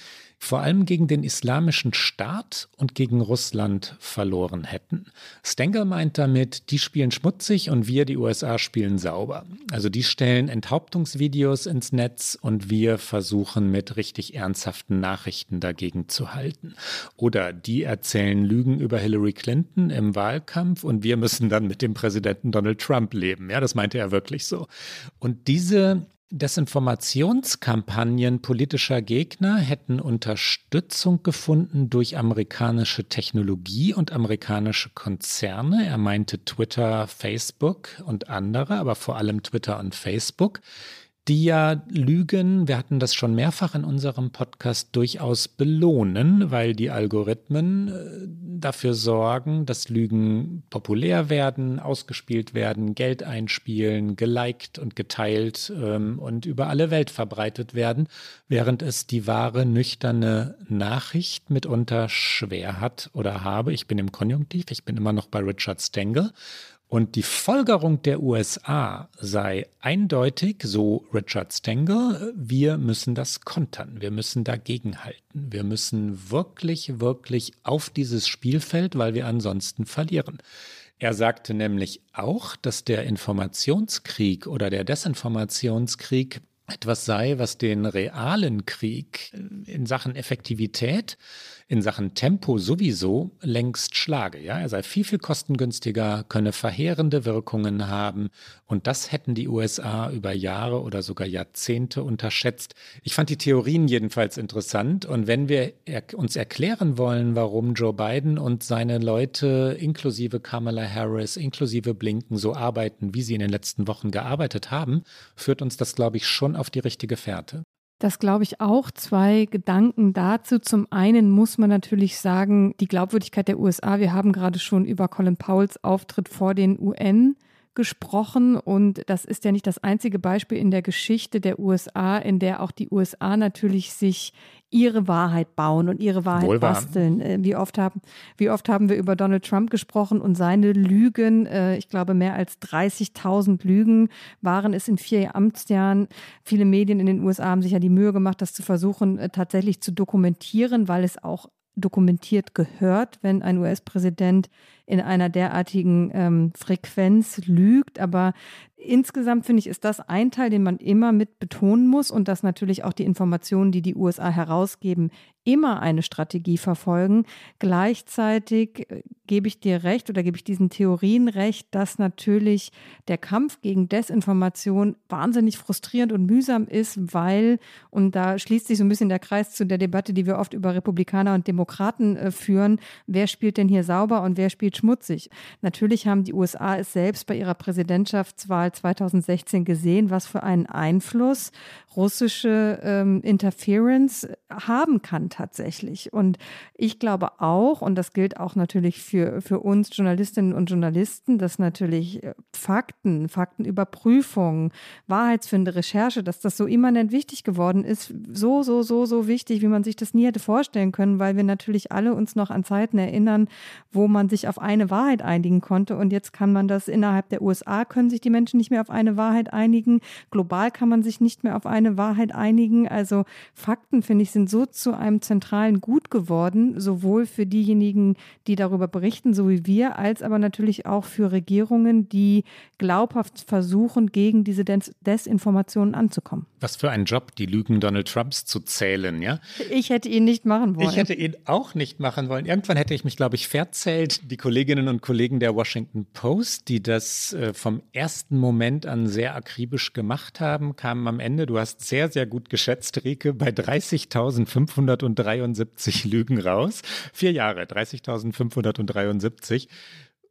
vor allem gegen den islamischen Staat und gegen Russland verloren hätten. Stengel meint damit, die spielen schmutzig und wir, die USA, spielen sauber. Also die stellen Enthauptungsvideos ins Netz und wir versuchen mit richtig ernsthaften Nachrichten dagegen zu halten. Oder die erzählen Lügen über Hillary Clinton im Wahlkampf und wir müssen dann mit dem Präsidenten Donald Trump leben. Ja, das meinte er wirklich so. Und diese Desinformationskampagnen politischer Gegner hätten Unterstützung gefunden durch amerikanische Technologie und amerikanische Konzerne. Er meinte Twitter, Facebook und andere, aber vor allem Twitter und Facebook die ja Lügen, wir hatten das schon mehrfach in unserem Podcast, durchaus belohnen, weil die Algorithmen äh, dafür sorgen, dass Lügen populär werden, ausgespielt werden, Geld einspielen, geliked und geteilt ähm, und über alle Welt verbreitet werden, während es die wahre, nüchterne Nachricht mitunter schwer hat oder habe. Ich bin im Konjunktiv, ich bin immer noch bei Richard Stengel. Und die Folgerung der USA sei eindeutig, so Richard Stengel, wir müssen das kontern, wir müssen dagegenhalten, wir müssen wirklich, wirklich auf dieses Spielfeld, weil wir ansonsten verlieren. Er sagte nämlich auch, dass der Informationskrieg oder der Desinformationskrieg etwas sei, was den realen Krieg in Sachen Effektivität in Sachen Tempo sowieso längst schlage. Ja, er sei viel, viel kostengünstiger, könne verheerende Wirkungen haben. Und das hätten die USA über Jahre oder sogar Jahrzehnte unterschätzt. Ich fand die Theorien jedenfalls interessant. Und wenn wir er uns erklären wollen, warum Joe Biden und seine Leute inklusive Kamala Harris, inklusive Blinken so arbeiten, wie sie in den letzten Wochen gearbeitet haben, führt uns das, glaube ich, schon auf die richtige Fährte. Das glaube ich auch. Zwei Gedanken dazu. Zum einen muss man natürlich sagen, die Glaubwürdigkeit der USA. Wir haben gerade schon über Colin Powells Auftritt vor den UN gesprochen und das ist ja nicht das einzige Beispiel in der Geschichte der USA, in der auch die USA natürlich sich ihre Wahrheit bauen und ihre Wahrheit Wohlwahr. basteln. Äh, wie oft, haben, wie oft haben wir über Donald Trump gesprochen und seine Lügen, äh, ich glaube mehr als 30.000 Lügen waren es in vier Amtsjahren. Viele Medien in den USA haben sich ja die Mühe gemacht, das zu versuchen, äh, tatsächlich zu dokumentieren, weil es auch dokumentiert gehört, wenn ein US-Präsident in einer derartigen ähm, Frequenz lügt. Aber insgesamt finde ich, ist das ein Teil, den man immer mit betonen muss und dass natürlich auch die Informationen, die die USA herausgeben, immer eine Strategie verfolgen. Gleichzeitig äh, gebe ich dir recht oder gebe ich diesen Theorien recht, dass natürlich der Kampf gegen Desinformation wahnsinnig frustrierend und mühsam ist, weil, und da schließt sich so ein bisschen der Kreis zu der Debatte, die wir oft über Republikaner und Demokraten äh, führen, wer spielt denn hier sauber und wer spielt schmutzig? Natürlich haben die USA es selbst bei ihrer Präsidentschaftswahl 2016 gesehen, was für einen Einfluss russische ähm, Interference haben kann tatsächlich. Und ich glaube auch, und das gilt auch natürlich für, für uns Journalistinnen und Journalisten, dass natürlich äh, Fakten, Faktenüberprüfung, Wahrheitsfinde, Recherche, dass das so immanent wichtig geworden ist, so, so, so, so wichtig, wie man sich das nie hätte vorstellen können, weil wir natürlich alle uns noch an Zeiten erinnern, wo man sich auf eine Wahrheit einigen konnte. Und jetzt kann man das innerhalb der USA, können sich die Menschen nicht mehr auf eine Wahrheit einigen. Global kann man sich nicht mehr auf eine Wahrheit einigen. Also Fakten, finde ich, sind so zu einem zentralen Gut geworden, sowohl für diejenigen, die darüber berichten, so wie wir, als aber natürlich auch für Regierungen, die glaubhaft versuchen, gegen diese Des Desinformationen anzukommen. Was für ein Job, die Lügen Donald Trumps zu zählen, ja? Ich hätte ihn nicht machen wollen. Ich hätte ihn auch nicht machen wollen. Irgendwann hätte ich mich, glaube ich, verzählt. Die Kolleginnen und Kollegen der Washington Post, die das äh, vom ersten Moment an sehr akribisch gemacht haben, kamen am Ende, du hast sehr, sehr gut geschätzt, Rike, bei 30.573 Lügen raus. Vier Jahre, 30.573.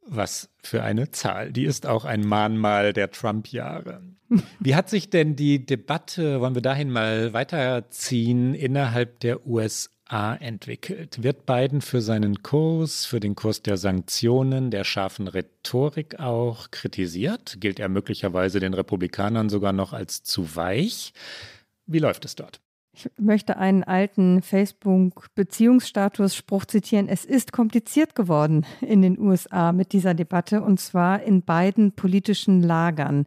Was für eine Zahl. Die ist auch ein Mahnmal der Trump-Jahre. Wie hat sich denn die Debatte, wollen wir dahin mal weiterziehen, innerhalb der USA entwickelt? Wird Biden für seinen Kurs, für den Kurs der Sanktionen, der scharfen Rhetorik auch kritisiert? Gilt er möglicherweise den Republikanern sogar noch als zu weich? Wie läuft es dort? Ich möchte einen alten Facebook-Beziehungsstatus-Spruch zitieren. Es ist kompliziert geworden in den USA mit dieser Debatte und zwar in beiden politischen Lagern.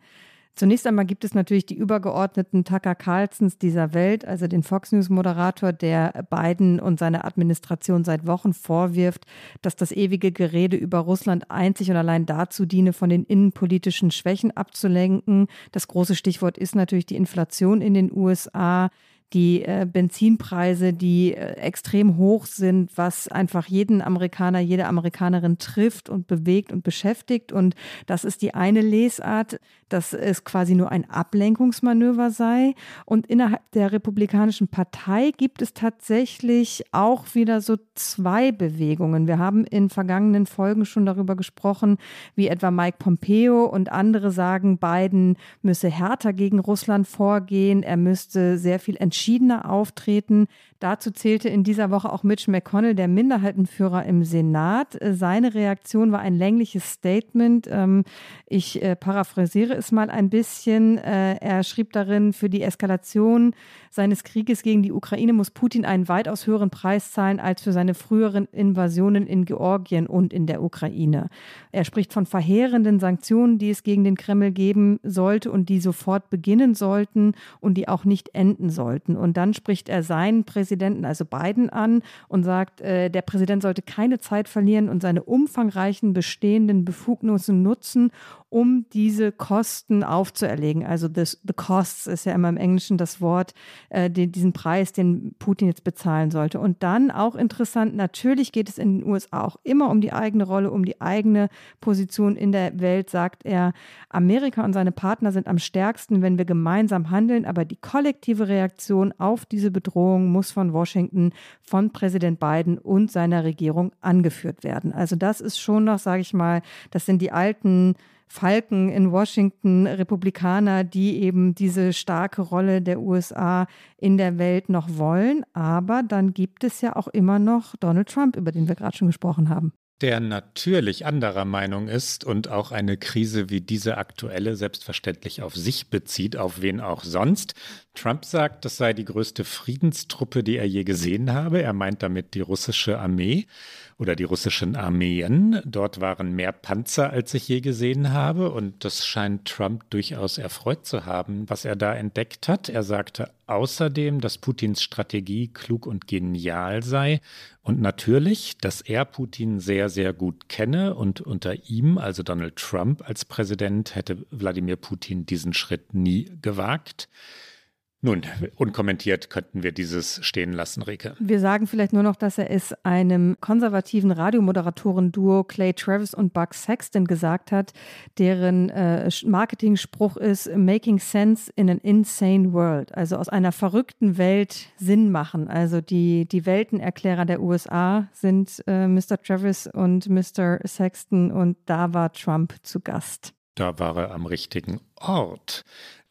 Zunächst einmal gibt es natürlich die übergeordneten Tucker Carlsons dieser Welt, also den Fox News Moderator, der Biden und seine Administration seit Wochen vorwirft, dass das ewige Gerede über Russland einzig und allein dazu diene, von den innenpolitischen Schwächen abzulenken. Das große Stichwort ist natürlich die Inflation in den USA die äh, Benzinpreise, die äh, extrem hoch sind, was einfach jeden Amerikaner, jede Amerikanerin trifft und bewegt und beschäftigt. Und das ist die eine Lesart, dass es quasi nur ein Ablenkungsmanöver sei. Und innerhalb der Republikanischen Partei gibt es tatsächlich auch wieder so zwei Bewegungen. Wir haben in vergangenen Folgen schon darüber gesprochen, wie etwa Mike Pompeo und andere sagen, Biden müsse härter gegen Russland vorgehen, er müsste sehr viel entschiedener auftreten. Dazu zählte in dieser Woche auch Mitch McConnell, der Minderheitenführer im Senat. Seine Reaktion war ein längliches Statement. Ähm, ich äh, paraphrasiere es mal ein bisschen. Äh, er schrieb darin, für die Eskalation seines Krieges gegen die Ukraine muss Putin einen weitaus höheren Preis zahlen als für seine früheren Invasionen in Georgien und in der Ukraine. Er spricht von verheerenden Sanktionen, die es gegen den Kreml geben sollte und die sofort beginnen sollten und die auch nicht enden sollten. Und dann spricht er seinen Präsidenten, also Biden, an und sagt, äh, der Präsident sollte keine Zeit verlieren und seine umfangreichen bestehenden Befugnisse nutzen, um diese Kosten aufzuerlegen. Also this, the costs ist ja immer im Englischen das Wort, äh, den, diesen Preis, den Putin jetzt bezahlen sollte. Und dann auch interessant, natürlich geht es in den USA auch immer um die eigene Rolle, um die eigene Position in der Welt, sagt er. Amerika und seine Partner sind am stärksten, wenn wir gemeinsam handeln, aber die kollektive Reaktion auf diese Bedrohung muss von Washington, von Präsident Biden und seiner Regierung angeführt werden. Also das ist schon noch, sage ich mal, das sind die alten Falken in Washington, Republikaner, die eben diese starke Rolle der USA in der Welt noch wollen. Aber dann gibt es ja auch immer noch Donald Trump, über den wir gerade schon gesprochen haben. Der natürlich anderer Meinung ist und auch eine Krise wie diese aktuelle selbstverständlich auf sich bezieht, auf wen auch sonst. Trump sagt, das sei die größte Friedenstruppe, die er je gesehen habe. Er meint damit die russische Armee oder die russischen Armeen. Dort waren mehr Panzer, als ich je gesehen habe. Und das scheint Trump durchaus erfreut zu haben, was er da entdeckt hat. Er sagte außerdem, dass Putins Strategie klug und genial sei. Und natürlich, dass er Putin sehr, sehr gut kenne. Und unter ihm, also Donald Trump als Präsident, hätte Wladimir Putin diesen Schritt nie gewagt. Nun, unkommentiert könnten wir dieses stehen lassen, Rike. Wir sagen vielleicht nur noch, dass er es einem konservativen Radiomoderatoren-Duo Clay Travis und Buck Sexton gesagt hat, deren äh, Marketing-Spruch ist Making Sense in an Insane World. Also aus einer verrückten Welt Sinn machen. Also die, die Weltenerklärer der USA sind äh, Mr. Travis und Mr. Sexton und da war Trump zu Gast. Da war er am richtigen Ort.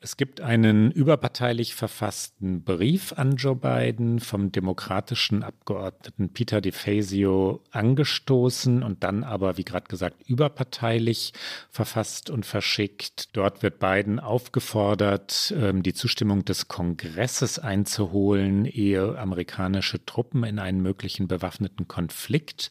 Es gibt einen überparteilich verfassten Brief an Joe Biden vom demokratischen Abgeordneten Peter DeFazio angestoßen und dann aber, wie gerade gesagt, überparteilich verfasst und verschickt. Dort wird Biden aufgefordert, ähm, die Zustimmung des Kongresses einzuholen, ehe amerikanische Truppen in einen möglichen bewaffneten Konflikt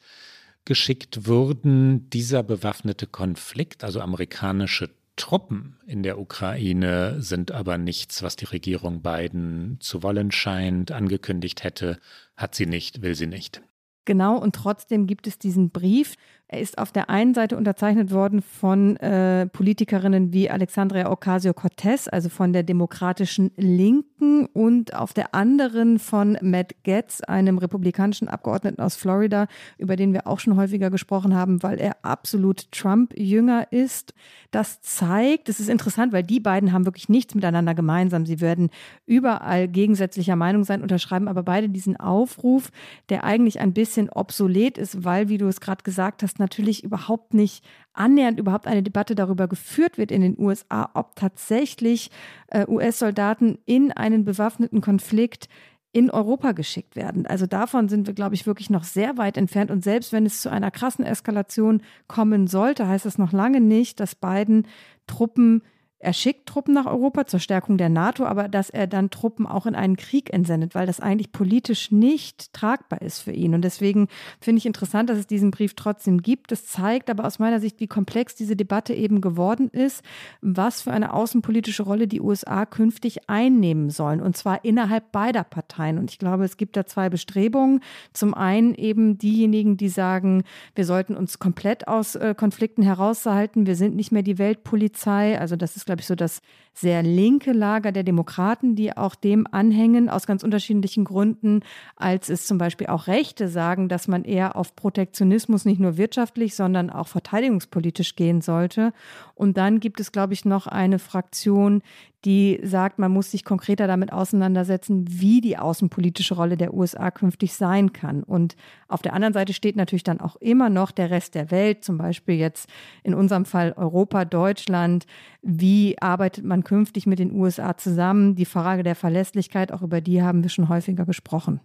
geschickt würden. Dieser bewaffnete Konflikt, also amerikanische Truppen in der Ukraine sind aber nichts, was die Regierung Biden zu wollen scheint, angekündigt hätte, hat sie nicht, will sie nicht. Genau, und trotzdem gibt es diesen Brief. Er ist auf der einen Seite unterzeichnet worden von äh, Politikerinnen wie Alexandria Ocasio-Cortez, also von der demokratischen Linken, und auf der anderen von Matt Getz, einem republikanischen Abgeordneten aus Florida, über den wir auch schon häufiger gesprochen haben, weil er absolut Trump-Jünger ist. Das zeigt, es ist interessant, weil die beiden haben wirklich nichts miteinander gemeinsam. Sie werden überall gegensätzlicher Meinung sein, unterschreiben aber beide diesen Aufruf, der eigentlich ein bisschen obsolet ist, weil, wie du es gerade gesagt hast, natürlich überhaupt nicht annähernd überhaupt eine Debatte darüber geführt wird in den USA, ob tatsächlich äh, US-Soldaten in einen bewaffneten Konflikt in Europa geschickt werden. Also davon sind wir, glaube ich, wirklich noch sehr weit entfernt. Und selbst wenn es zu einer krassen Eskalation kommen sollte, heißt das noch lange nicht, dass beiden Truppen er schickt Truppen nach Europa zur Stärkung der NATO, aber dass er dann Truppen auch in einen Krieg entsendet, weil das eigentlich politisch nicht tragbar ist für ihn. Und deswegen finde ich interessant, dass es diesen Brief trotzdem gibt. Das zeigt aber aus meiner Sicht, wie komplex diese Debatte eben geworden ist, was für eine außenpolitische Rolle die USA künftig einnehmen sollen. Und zwar innerhalb beider Parteien. Und ich glaube, es gibt da zwei Bestrebungen. Zum einen eben diejenigen, die sagen, wir sollten uns komplett aus äh, Konflikten heraushalten. Wir sind nicht mehr die Weltpolizei. Also das ist, glaube ich, so das sehr linke Lager der Demokraten, die auch dem anhängen, aus ganz unterschiedlichen Gründen, als es zum Beispiel auch Rechte sagen, dass man eher auf Protektionismus nicht nur wirtschaftlich, sondern auch verteidigungspolitisch gehen sollte. Und dann gibt es, glaube ich, noch eine Fraktion, die sagt, man muss sich konkreter damit auseinandersetzen, wie die außenpolitische Rolle der USA künftig sein kann. Und auf der anderen Seite steht natürlich dann auch immer noch der Rest der Welt, zum Beispiel jetzt in unserem Fall Europa, Deutschland. Wie arbeitet man künftig mit den USA zusammen? Die Frage der Verlässlichkeit, auch über die haben wir schon häufiger gesprochen.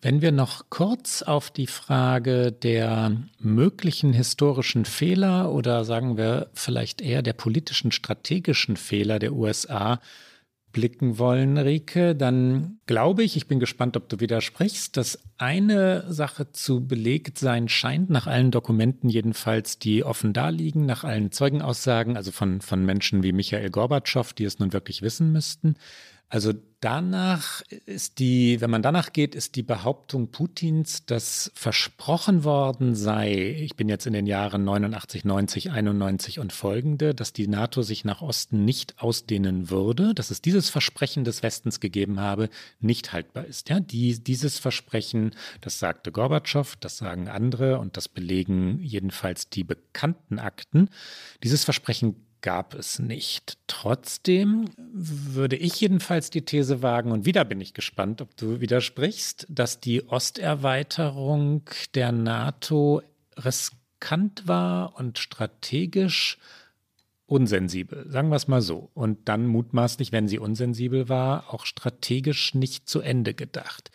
Wenn wir noch kurz auf die Frage der möglichen historischen Fehler oder sagen wir vielleicht eher der politischen strategischen Fehler der USA blicken wollen, Rike, dann glaube ich, ich bin gespannt, ob du widersprichst, dass eine Sache zu belegt sein scheint, nach allen Dokumenten jedenfalls, die offen daliegen, nach allen Zeugenaussagen, also von, von Menschen wie Michael Gorbatschow, die es nun wirklich wissen müssten. Also danach ist die, wenn man danach geht, ist die Behauptung Putins, dass versprochen worden sei, ich bin jetzt in den Jahren 89, 90, 91 und folgende, dass die NATO sich nach Osten nicht ausdehnen würde, dass es dieses Versprechen des Westens gegeben habe, nicht haltbar ist. Ja, die, dieses Versprechen, das sagte Gorbatschow, das sagen andere und das belegen jedenfalls die bekannten Akten. Dieses Versprechen gab es nicht. Trotzdem würde ich jedenfalls die These wagen, und wieder bin ich gespannt, ob du widersprichst, dass die Osterweiterung der NATO riskant war und strategisch unsensibel, sagen wir es mal so. Und dann mutmaßlich, wenn sie unsensibel war, auch strategisch nicht zu Ende gedacht.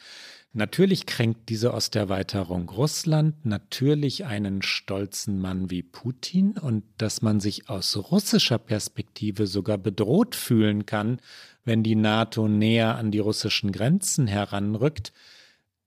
Natürlich kränkt diese Osterweiterung Russland, natürlich einen stolzen Mann wie Putin und dass man sich aus russischer Perspektive sogar bedroht fühlen kann, wenn die NATO näher an die russischen Grenzen heranrückt,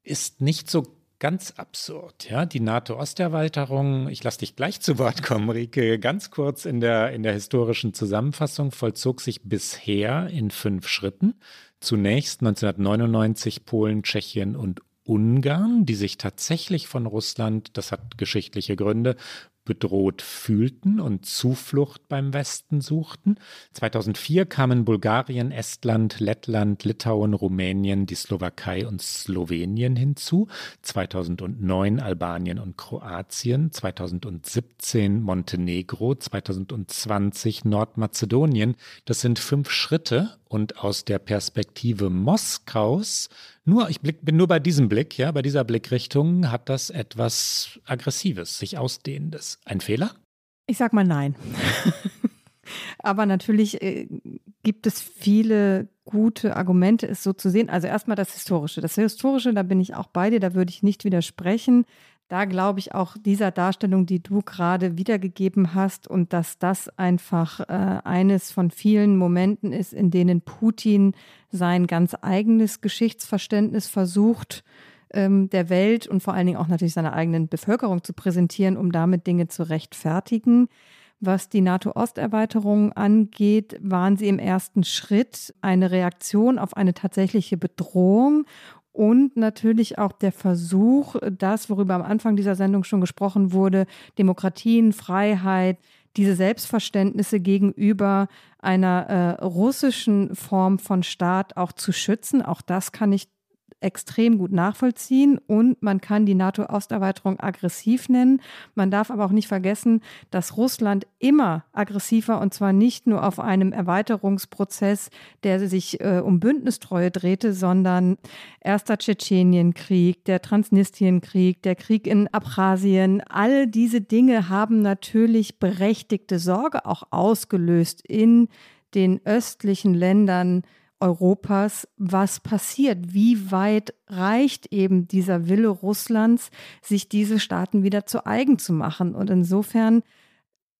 ist nicht so ganz absurd. Ja, die NATO-Osterweiterung, ich lasse dich gleich zu Wort kommen, Rike, ganz kurz in der, in der historischen Zusammenfassung vollzog sich bisher in fünf Schritten. Zunächst 1999 Polen, Tschechien und Ungarn, die sich tatsächlich von Russland, das hat geschichtliche Gründe, bedroht fühlten und Zuflucht beim Westen suchten. 2004 kamen Bulgarien, Estland, Lettland, Litauen, Rumänien, die Slowakei und Slowenien hinzu. 2009 Albanien und Kroatien. 2017 Montenegro. 2020 Nordmazedonien. Das sind fünf Schritte und aus der Perspektive Moskaus nur, ich blick, bin nur bei diesem Blick, ja, bei dieser Blickrichtung hat das etwas Aggressives, sich Ausdehnendes. Ein Fehler? Ich sag mal nein. Aber natürlich äh, gibt es viele gute Argumente, es so zu sehen. Also erstmal das Historische. Das Historische, da bin ich auch bei dir, da würde ich nicht widersprechen da glaube ich auch dieser Darstellung, die du gerade wiedergegeben hast und dass das einfach äh, eines von vielen Momenten ist, in denen Putin sein ganz eigenes Geschichtsverständnis versucht, ähm, der Welt und vor allen Dingen auch natürlich seiner eigenen Bevölkerung zu präsentieren, um damit Dinge zu rechtfertigen. Was die NATO-Osterweiterung angeht, waren sie im ersten Schritt eine Reaktion auf eine tatsächliche Bedrohung und natürlich auch der Versuch, das, worüber am Anfang dieser Sendung schon gesprochen wurde, Demokratien, Freiheit, diese Selbstverständnisse gegenüber einer äh, russischen Form von Staat auch zu schützen. Auch das kann ich extrem gut nachvollziehen und man kann die NATO-Osterweiterung aggressiv nennen. Man darf aber auch nicht vergessen, dass Russland immer aggressiver und zwar nicht nur auf einem Erweiterungsprozess, der sich äh, um Bündnistreue drehte, sondern erster Tschetschenienkrieg, der Transnistrienkrieg, der Krieg in Abchasien, all diese Dinge haben natürlich berechtigte Sorge auch ausgelöst in den östlichen Ländern Europas, was passiert? Wie weit reicht eben dieser Wille Russlands, sich diese Staaten wieder zu eigen zu machen? Und insofern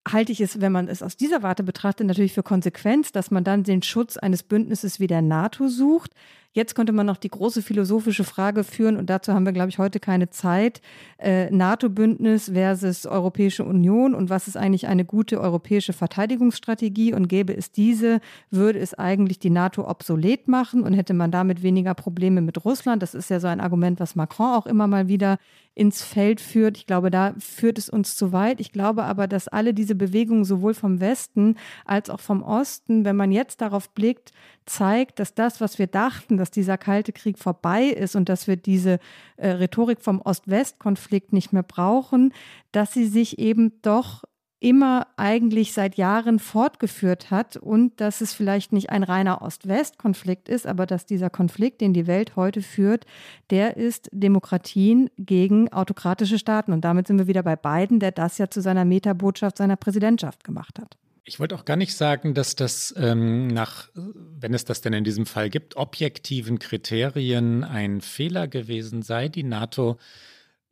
halte ich es, wenn man es aus dieser Warte betrachtet, natürlich für Konsequenz, dass man dann den Schutz eines Bündnisses wie der NATO sucht. Jetzt könnte man noch die große philosophische Frage führen, und dazu haben wir, glaube ich, heute keine Zeit. Äh, NATO-Bündnis versus Europäische Union und was ist eigentlich eine gute europäische Verteidigungsstrategie? Und gäbe es diese, würde es eigentlich die NATO obsolet machen und hätte man damit weniger Probleme mit Russland? Das ist ja so ein Argument, was Macron auch immer mal wieder ins Feld führt. Ich glaube, da führt es uns zu weit. Ich glaube aber, dass alle diese Bewegungen sowohl vom Westen als auch vom Osten, wenn man jetzt darauf blickt, zeigt, dass das, was wir dachten, dass dieser Kalte Krieg vorbei ist und dass wir diese äh, Rhetorik vom Ost-West-Konflikt nicht mehr brauchen, dass sie sich eben doch immer eigentlich seit Jahren fortgeführt hat und dass es vielleicht nicht ein reiner Ost-West-Konflikt ist, aber dass dieser Konflikt, den die Welt heute führt, der ist Demokratien gegen autokratische Staaten. Und damit sind wir wieder bei Biden, der das ja zu seiner Metabotschaft seiner Präsidentschaft gemacht hat. Ich wollte auch gar nicht sagen, dass das ähm, nach, wenn es das denn in diesem Fall gibt, objektiven Kriterien ein Fehler gewesen sei. Die NATO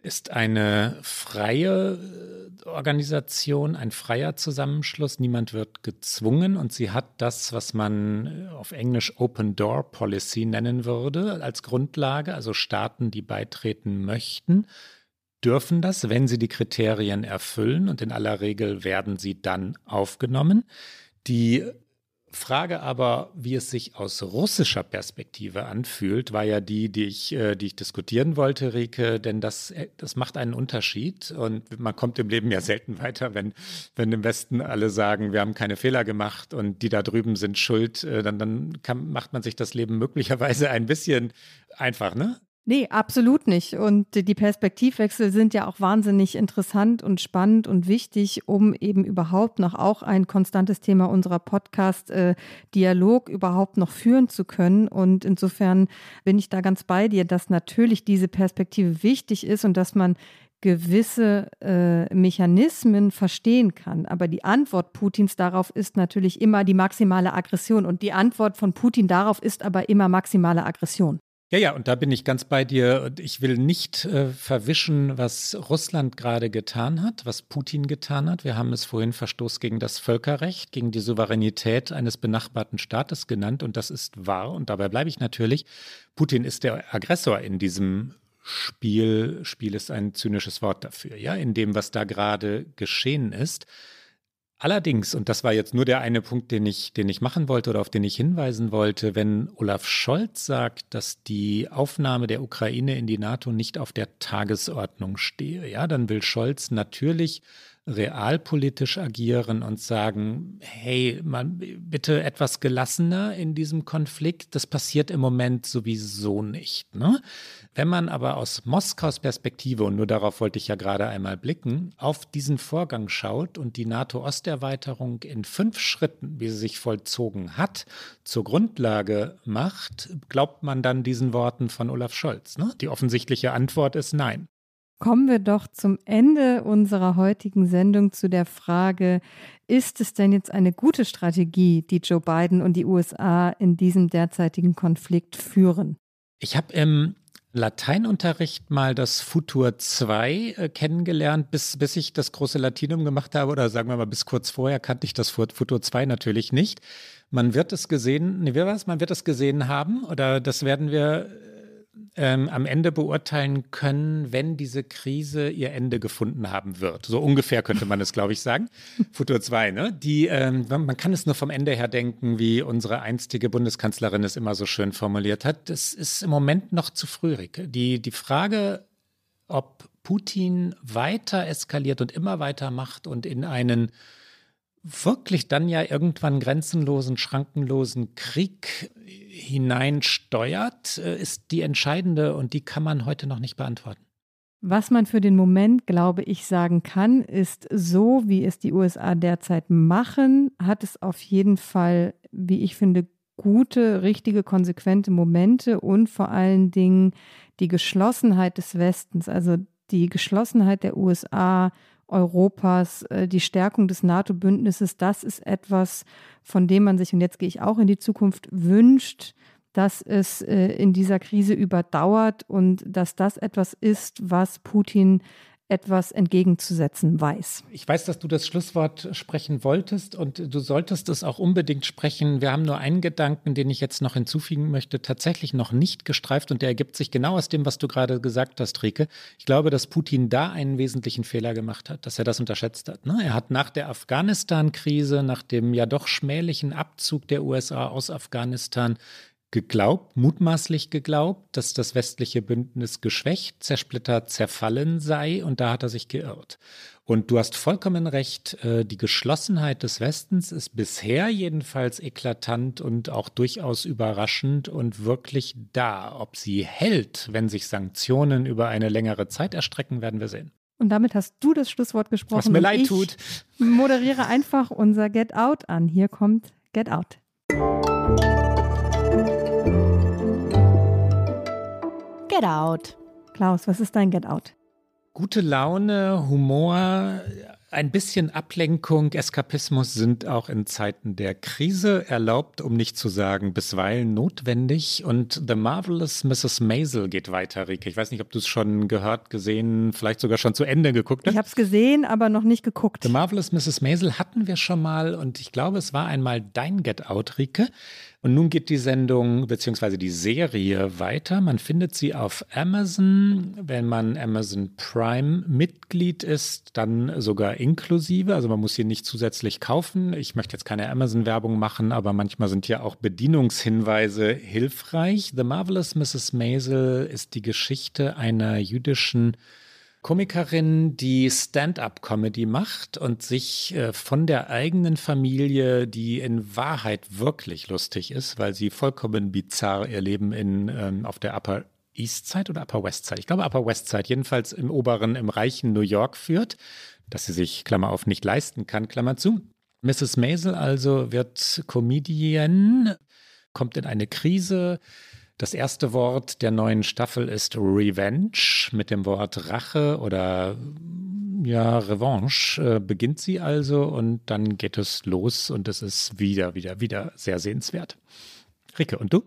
ist eine freie äh, Organisation, ein freier Zusammenschluss. Niemand wird gezwungen und sie hat das, was man äh, auf Englisch Open Door Policy nennen würde, als Grundlage. Also Staaten, die beitreten möchten, dürfen das, wenn sie die Kriterien erfüllen und in aller Regel werden sie dann aufgenommen. Die Frage aber, wie es sich aus russischer Perspektive anfühlt, war ja die, die ich, äh, die ich diskutieren wollte, Rike, denn das, äh, das macht einen Unterschied und man kommt im Leben ja selten weiter, wenn, wenn im Westen alle sagen, wir haben keine Fehler gemacht und die da drüben sind schuld, äh, dann, dann kann, macht man sich das Leben möglicherweise ein bisschen einfach, ne? Nee, absolut nicht. Und die Perspektivwechsel sind ja auch wahnsinnig interessant und spannend und wichtig, um eben überhaupt noch auch ein konstantes Thema unserer Podcast-Dialog äh, überhaupt noch führen zu können. Und insofern bin ich da ganz bei dir, dass natürlich diese Perspektive wichtig ist und dass man gewisse äh, Mechanismen verstehen kann. Aber die Antwort Putins darauf ist natürlich immer die maximale Aggression. Und die Antwort von Putin darauf ist aber immer maximale Aggression. Ja, ja, und da bin ich ganz bei dir. Ich will nicht äh, verwischen, was Russland gerade getan hat, was Putin getan hat. Wir haben es vorhin Verstoß gegen das Völkerrecht, gegen die Souveränität eines benachbarten Staates genannt. Und das ist wahr. Und dabei bleibe ich natürlich. Putin ist der Aggressor in diesem Spiel. Spiel ist ein zynisches Wort dafür, ja, in dem, was da gerade geschehen ist. Allerdings, und das war jetzt nur der eine Punkt, den ich, den ich machen wollte oder auf den ich hinweisen wollte, wenn Olaf Scholz sagt, dass die Aufnahme der Ukraine in die NATO nicht auf der Tagesordnung stehe, ja, dann will Scholz natürlich realpolitisch agieren und sagen, hey, man, bitte etwas gelassener in diesem Konflikt. Das passiert im Moment sowieso nicht. Ne? Wenn man aber aus Moskaus Perspektive, und nur darauf wollte ich ja gerade einmal blicken, auf diesen Vorgang schaut und die NATO-Osterweiterung in fünf Schritten, wie sie sich vollzogen hat, zur Grundlage macht, glaubt man dann diesen Worten von Olaf Scholz. Ne? Die offensichtliche Antwort ist nein. Kommen wir doch zum Ende unserer heutigen Sendung zu der Frage, ist es denn jetzt eine gute Strategie, die Joe Biden und die USA in diesem derzeitigen Konflikt führen? Ich habe im Lateinunterricht mal das Futur 2 äh, kennengelernt, bis, bis ich das große Latinum gemacht habe, oder sagen wir mal, bis kurz vorher kannte ich das Futur 2 natürlich nicht. Man wird es gesehen, nee, wie war? Man wird es gesehen haben, oder das werden wir ähm, am Ende beurteilen können, wenn diese Krise ihr Ende gefunden haben wird. So ungefähr könnte man es, glaube ich, sagen. Futur 2, ne? Die, ähm, man kann es nur vom Ende her denken, wie unsere einstige Bundeskanzlerin es immer so schön formuliert hat. Das ist im Moment noch zu früh, Rike. Die, die Frage, ob Putin weiter eskaliert und immer weiter macht und in einen wirklich dann ja irgendwann grenzenlosen, schrankenlosen Krieg hineinsteuert, äh, ist die entscheidende und die kann man heute noch nicht beantworten. Was man für den Moment, glaube ich, sagen kann, ist so, wie es die USA derzeit machen, hat es auf jeden Fall, wie ich finde, gute, richtige, konsequente Momente und vor allen Dingen die Geschlossenheit des Westens, also die Geschlossenheit der USA Europas, äh, die Stärkung des NATO-Bündnisses, das ist etwas, von dem man sich, und jetzt gehe ich auch in die Zukunft, wünscht, dass es äh, in dieser Krise überdauert und dass das etwas ist, was Putin etwas entgegenzusetzen weiß. Ich weiß, dass du das Schlusswort sprechen wolltest und du solltest es auch unbedingt sprechen. Wir haben nur einen Gedanken, den ich jetzt noch hinzufügen möchte, tatsächlich noch nicht gestreift und der ergibt sich genau aus dem, was du gerade gesagt hast, Rike. Ich glaube, dass Putin da einen wesentlichen Fehler gemacht hat, dass er das unterschätzt hat. Ne? Er hat nach der Afghanistan-Krise, nach dem ja doch schmählichen Abzug der USA aus Afghanistan geglaubt, mutmaßlich geglaubt, dass das westliche Bündnis geschwächt, zersplittert, zerfallen sei und da hat er sich geirrt. Und du hast vollkommen recht, äh, die Geschlossenheit des Westens ist bisher jedenfalls eklatant und auch durchaus überraschend und wirklich da. Ob sie hält, wenn sich Sanktionen über eine längere Zeit erstrecken, werden wir sehen. Und damit hast du das Schlusswort gesprochen. Was mir leid tut. Moderiere einfach unser Get Out an. Hier kommt Get Out. Get Out. Klaus, was ist dein Get Out? Gute Laune, Humor, ein bisschen Ablenkung, Eskapismus sind auch in Zeiten der Krise erlaubt, um nicht zu sagen bisweilen notwendig. Und The Marvelous Mrs. Maisel geht weiter, Rike. Ich weiß nicht, ob du es schon gehört, gesehen, vielleicht sogar schon zu Ende geguckt hast. Ich habe es gesehen, aber noch nicht geguckt. The Marvelous Mrs. Maisel hatten wir schon mal und ich glaube, es war einmal dein Get Out, Rike. Und nun geht die Sendung bzw. die Serie weiter. Man findet sie auf Amazon. Wenn man Amazon Prime Mitglied ist, dann sogar inklusive. Also man muss hier nicht zusätzlich kaufen. Ich möchte jetzt keine Amazon-Werbung machen, aber manchmal sind ja auch Bedienungshinweise hilfreich. The Marvelous Mrs. Maisel ist die Geschichte einer jüdischen Komikerin, die Stand-up-Comedy macht und sich äh, von der eigenen Familie, die in Wahrheit wirklich lustig ist, weil sie vollkommen bizarr ihr Leben in, ähm, auf der Upper East Side oder Upper West Side, ich glaube Upper West Side, jedenfalls im oberen, im reichen New York führt, dass sie sich, Klammer auf, nicht leisten kann, Klammer zu. Mrs. Maisel also wird Comedian, kommt in eine Krise, das erste Wort der neuen Staffel ist Revenge. Mit dem Wort Rache oder ja, Revanche äh, beginnt sie also und dann geht es los und es ist wieder, wieder, wieder sehr sehenswert. Ricke, und du?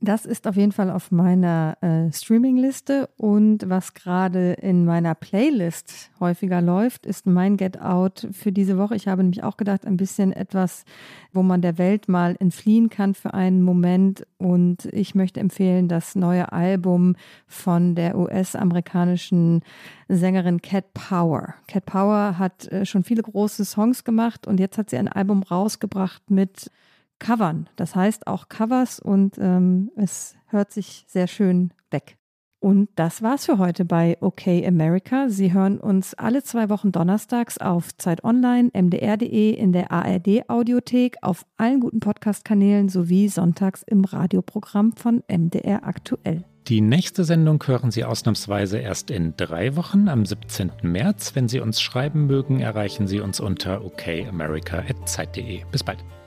Das ist auf jeden Fall auf meiner äh, Streaming-Liste und was gerade in meiner Playlist häufiger läuft, ist mein Get Out für diese Woche. Ich habe nämlich auch gedacht, ein bisschen etwas, wo man der Welt mal entfliehen kann für einen Moment und ich möchte empfehlen das neue Album von der US-amerikanischen Sängerin Cat Power. Cat Power hat äh, schon viele große Songs gemacht und jetzt hat sie ein Album rausgebracht mit covern. Das heißt auch Covers und ähm, es hört sich sehr schön weg. Und das war's für heute bei OK America. Sie hören uns alle zwei Wochen donnerstags auf Zeit Online, mdr.de, in der ARD Audiothek, auf allen guten Podcast-Kanälen sowie sonntags im Radioprogramm von MDR aktuell. Die nächste Sendung hören Sie ausnahmsweise erst in drei Wochen, am 17. März. Wenn Sie uns schreiben mögen, erreichen Sie uns unter okamerica.zeit.de. Bis bald.